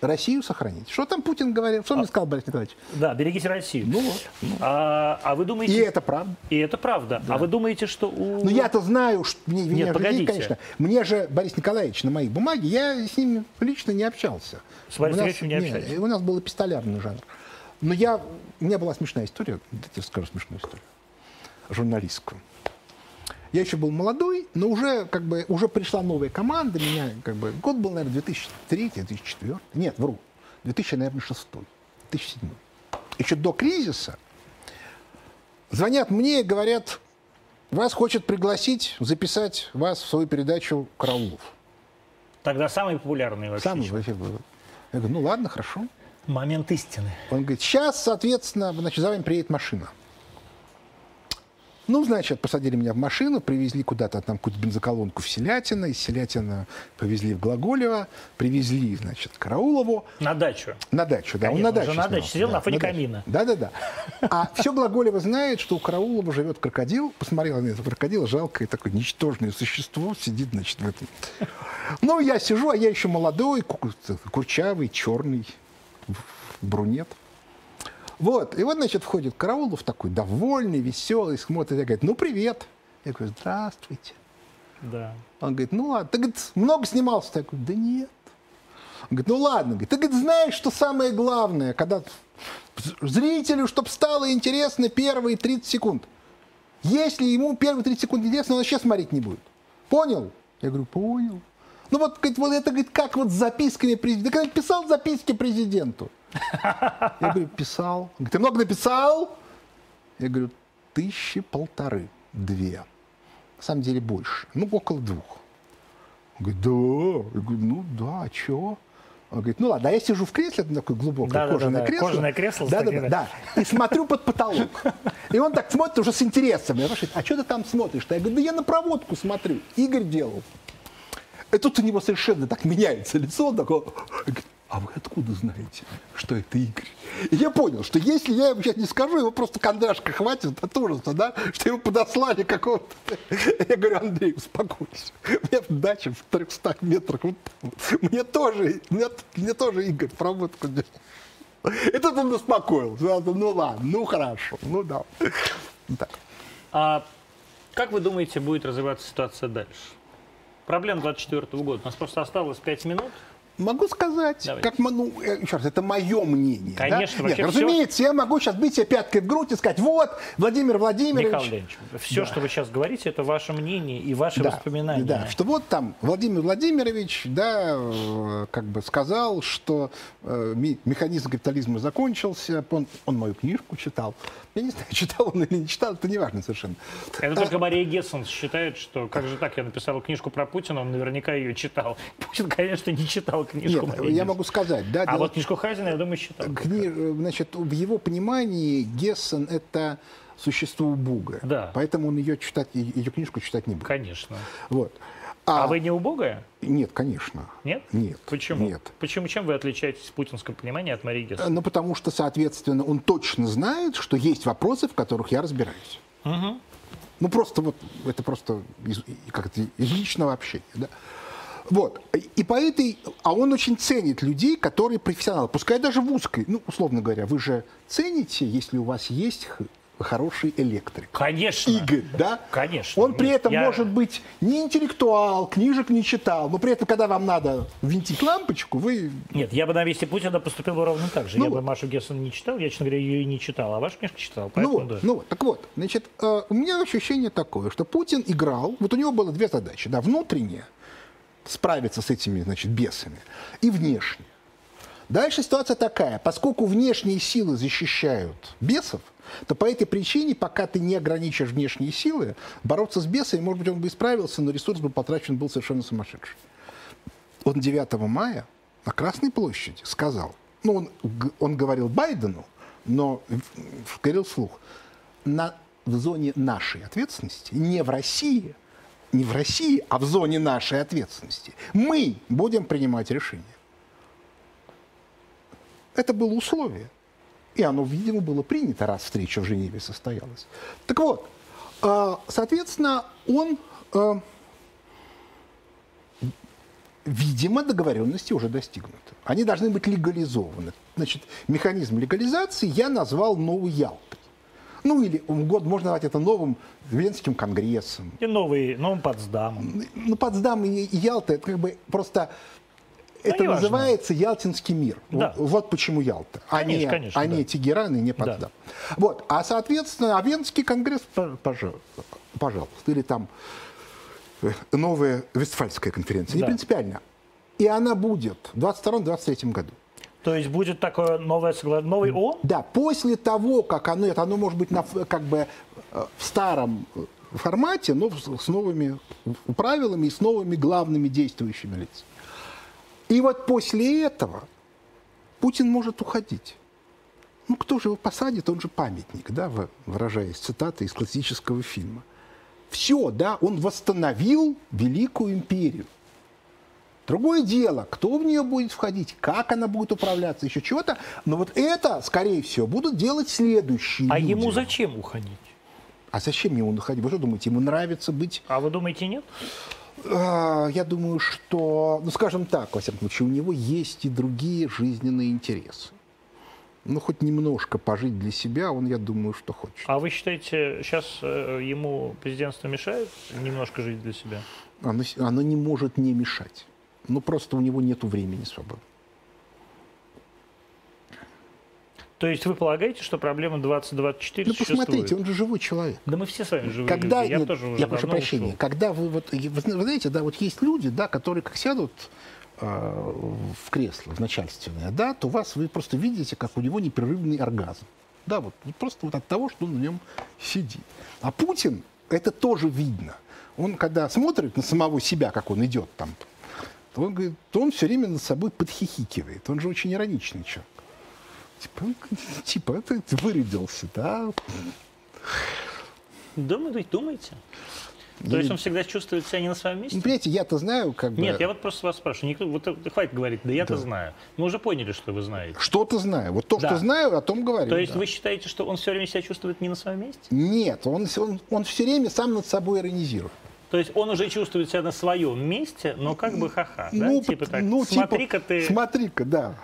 Россию сохранить. Что там Путин говорил? Что мне сказал Борис Николаевич? Да, берегите Россию. Ну вот. А, а вы думаете... И это правда. И это правда. А вы думаете, что у... Но я-то знаю, что мне, меня же погодите. видит, конечно. Мне же Борис Николаевич на моей бумаге, я с ним лично не общался. С Борисом Николаевичем не общались? У нас был эпистолярный жанр. Но я, у меня была смешная история, я тебе скажу смешную историю, журналистскую. Я еще был молодой, но уже как бы уже пришла новая команда, меня как бы год был, наверное, 2003, 2004, нет, вру, 2000, наверное, 6, 2007. Еще до кризиса звонят мне и говорят, вас хочет пригласить записать вас в свою передачу Караулов. Тогда самый популярный вообще. Самый вообще был. Я говорю, ну ладно, хорошо. Момент истины. Он говорит, сейчас, соответственно, значит, за вами приедет машина. Ну, значит, посадили меня в машину, привезли куда-то там какую-то бензоколонку в Селятино, из Селятина повезли в Глаголево, привезли, значит, Караулову На дачу. на дачу. Да, он Конечно, на даче он на даче сидел да, на фоне камина. Да-да-да. А все Глаголево знает, что у Караулова живет крокодил. Посмотрел на этого крокодила, жалкое такое ничтожное существо, сидит, значит, в этом. Ну, я сижу, а я еще молодой, ку- курчавый, черный, брунет. Вот, и вот, значит, входит Караулов такой довольный, веселый, смотрит и говорит, ну, привет. Я говорю, здравствуйте. Да. Он говорит, ну ладно, ты, говорит, много снимался? Я говорю, да нет. Он говорит, ну ладно, говорит, ты говорит, знаешь, что самое главное, когда зрителю, чтобы стало интересно первые 30 секунд. Если ему первые 30 секунд интересно, он вообще смотреть не будет. Понял? Я говорю, понял. Ну вот, говорит, вот это говорит, как вот с записками президента. Ты когда писал записки президенту? Я говорю, писал. Он говорит, ты много написал? Я говорю, тысячи полторы, две. На самом деле больше. Ну, около двух. Он говорит, да. Я говорю, ну да, а чего? Он говорит, ну ладно, а я сижу в кресле, это такое глубокое Да, кожаное да, да. кресло. Кожаное кресло Да, да, да, да. И смотрю под потолок. И он так смотрит уже с интересом. Я спрашиваю, а что ты там смотришь? Я говорю, да я на проводку смотрю. Игорь делал. И тут у него совершенно так меняется лицо. Он такой, а вы откуда знаете, что это Игорь? И я понял, что если я ему сейчас не скажу, его просто кондрашка хватит от ужаса, да, что его подослали какого-то. Я говорю, Андрей, успокойся. У меня дача в 300 метрах. вот. Мне тоже, мне, мне тоже Игорь проводку делал. И тут он успокоился. Ну ладно, ну хорошо, ну да. Так. А как вы думаете, будет развиваться ситуация дальше? Проблем 24 года. У нас просто осталось 5 минут. Могу сказать, Давайте. как ну, э, еще раз, это мое мнение. да? Конечно, Нет, вообще разумеется, я могу сейчас бить себе пяткой в грудь и сказать, вот, Владимир Владимирович. Михаил Леонидович, все, что вы сейчас говорите, это ваше мнение и ваши Да, воспоминания. да, что вот там Владимир Владимирович, да, э, как бы сказал, что э, механизм капитализма закончился. Он, он мою книжку читал. Я не знаю, читал он или не читал, это не важно совершенно. Это только Мария Гессен считает, что как же так, я написала книжку про Путина, он наверняка ее читал. Путин, конечно, не читал книжку Нет, я могу сказать, да, А дело вот книжку Хазина, я думаю, читал. Кни- Значит, в его понимании Гессен это существо убогое. Да. Поэтому он ее читать, ее книжку читать не будет. Конечно. Вот. А, вы не убогая? Нет, конечно. Нет? Нет. Почему? Нет. Почему? Чем вы отличаетесь в путинском понимании от Марии Гессен? Ну, потому что, соответственно, он точно знает, что есть вопросы, в которых я разбираюсь. Мгм. Ну, просто вот, это просто из, и- как это, из личного общения, да. Вот. И по этой... А он очень ценит людей, которые профессионалы. Пускай даже в узкой, ну, условно говоря, вы же цените, если у вас есть хороший электрик. Конечно. Игорь, да? Конечно. Он при этом я- может быть не интеллектуал, книжек не читал, но при этом, когда вам надо винтить лампочку, вы... Нет, я бы на месте Путина поступил бы ровно так же. Ну я бы. Машу Гессен не читал, я, честно говоря, ее и не читал, а вашу книжку читал, Ну поэтому вот, да. ну вот, так вот, значит, э, у меня ощущение такое, что Путин играл, вот у него было две задачи, да, внутренняя, справиться с этими, значит, бесами, и внешняя. Дальше ситуация такая, поскольку внешние силы защищают бесов, то по этой причине, пока ты не ограничишь внешние силы, бороться с бесами, может быть, он бы исправился, но ресурс бы потрачен был совершенно сумасшедший. Он 9 мая на Красной площади сказал, ну, он, он говорил Байдену, но говорил вслух, на, в зоне нашей ответственности, не в России, не в России, а в зоне нашей ответственности, мы будем принимать решения. Это было условие. И оно, видимо, было принято, раз встреча в Женеве состоялась. Так вот, э, соответственно, он, э, видимо, договоренности уже достигнуты. Они должны быть легализованы. Значит, механизм легализации я назвал новой Ялтой. Ну, или год можно назвать это новым Венским конгрессом. И новый, новым Потсдамом. Ну, Потсдам и Ялта, это как бы просто... Это неважно. называется Ялтинский мир. Да. Вот, вот почему Ялта, а Конечно, не, конечно, а да. не Тегеран и не Потсдам. Вот. А, соответственно, а Венский конгресс, пож- пожалуйста, пожалуйста, или там э, новая Вестфальская конференция, не Да. принципиально. И она будет в 22-23 году. То есть будет такое новое согла- новый ООН? Да, после того, как оно, это оно может быть на, как бы э, в старом э, формате, но с новыми правилами и с новыми главными действующими лицами. И вот после этого Путин может уходить. Ну, кто же его посадит? Он же памятник, да, выражаясь цитатой из классического фильма. Все, да, он восстановил Великую империю. Другое дело, кто в нее будет входить, как она будет управляться, еще чего-то. Но вот это, скорее всего, будут делать следующие А люди. ему зачем уходить? А зачем ему уходить? Вы что думаете, ему нравится быть... А вы думаете, нет? А, я думаю, что, ну, скажем так, во всяком случае, у него есть и другие жизненные интересы. ну, хоть немножко пожить для себя, он, я думаю, что хочет. А вы считаете, сейчас э, ему президентство мешает немножко жить для себя? Оно, оно не может не мешать. Ну, просто у него нет времени свободы. То есть вы полагаете, что проблема 2024 Ну, существует? посмотрите, он же живой человек. Да мы все с вами живые когда, люди. Я нет, тоже уже я прошу прощения, ушел. когда вы вот, вы знаете, да, вот есть люди, да, которые как сядут э, в кресло, в начальственное, да, то вас вы просто видите, как у него непрерывный оргазм. Да, вот, вот просто вот от того, что он на нем сидит. А Путин, это тоже видно. Он, когда смотрит на самого себя, как он идет там, то он, говорит, то он все время над собой подхихикивает. Он же очень ироничный человек. Типа, он, типа это вырядился, да? Думаете? думаете? То есть он всегда чувствует себя не на своем месте? Ну, понимаете, я-то знаю, как бы... Нет, я вот просто вас спрашиваю. Никто, вот э, хватит говорить, да я-то знаю. Мы уже поняли, что вы знаете. Что-то знаю. Вот то, Да. что знаю, о том говорю. То есть да. вы считаете, что он все время себя чувствует не на своем месте? Нет, он, он, он все время сам над собой иронизирует. То есть он уже чувствует себя на своем месте, но как бы ха-ха, да? Ну, Типа так, ну, типа, смотри-ка ты, Смотри-ка, да.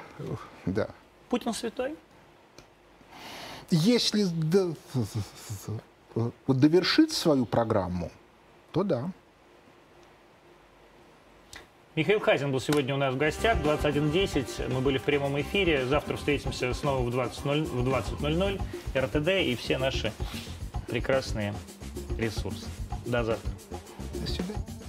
да. Путин святой? Если д- вот довершить свою программу, то да. Михаил Хазин был сегодня у нас в гостях, 21.10. Мы были в прямом эфире. Завтра встретимся снова в 20.00 в 20.00. РТД и все наши прекрасные ресурсы. До завтра. До свидания.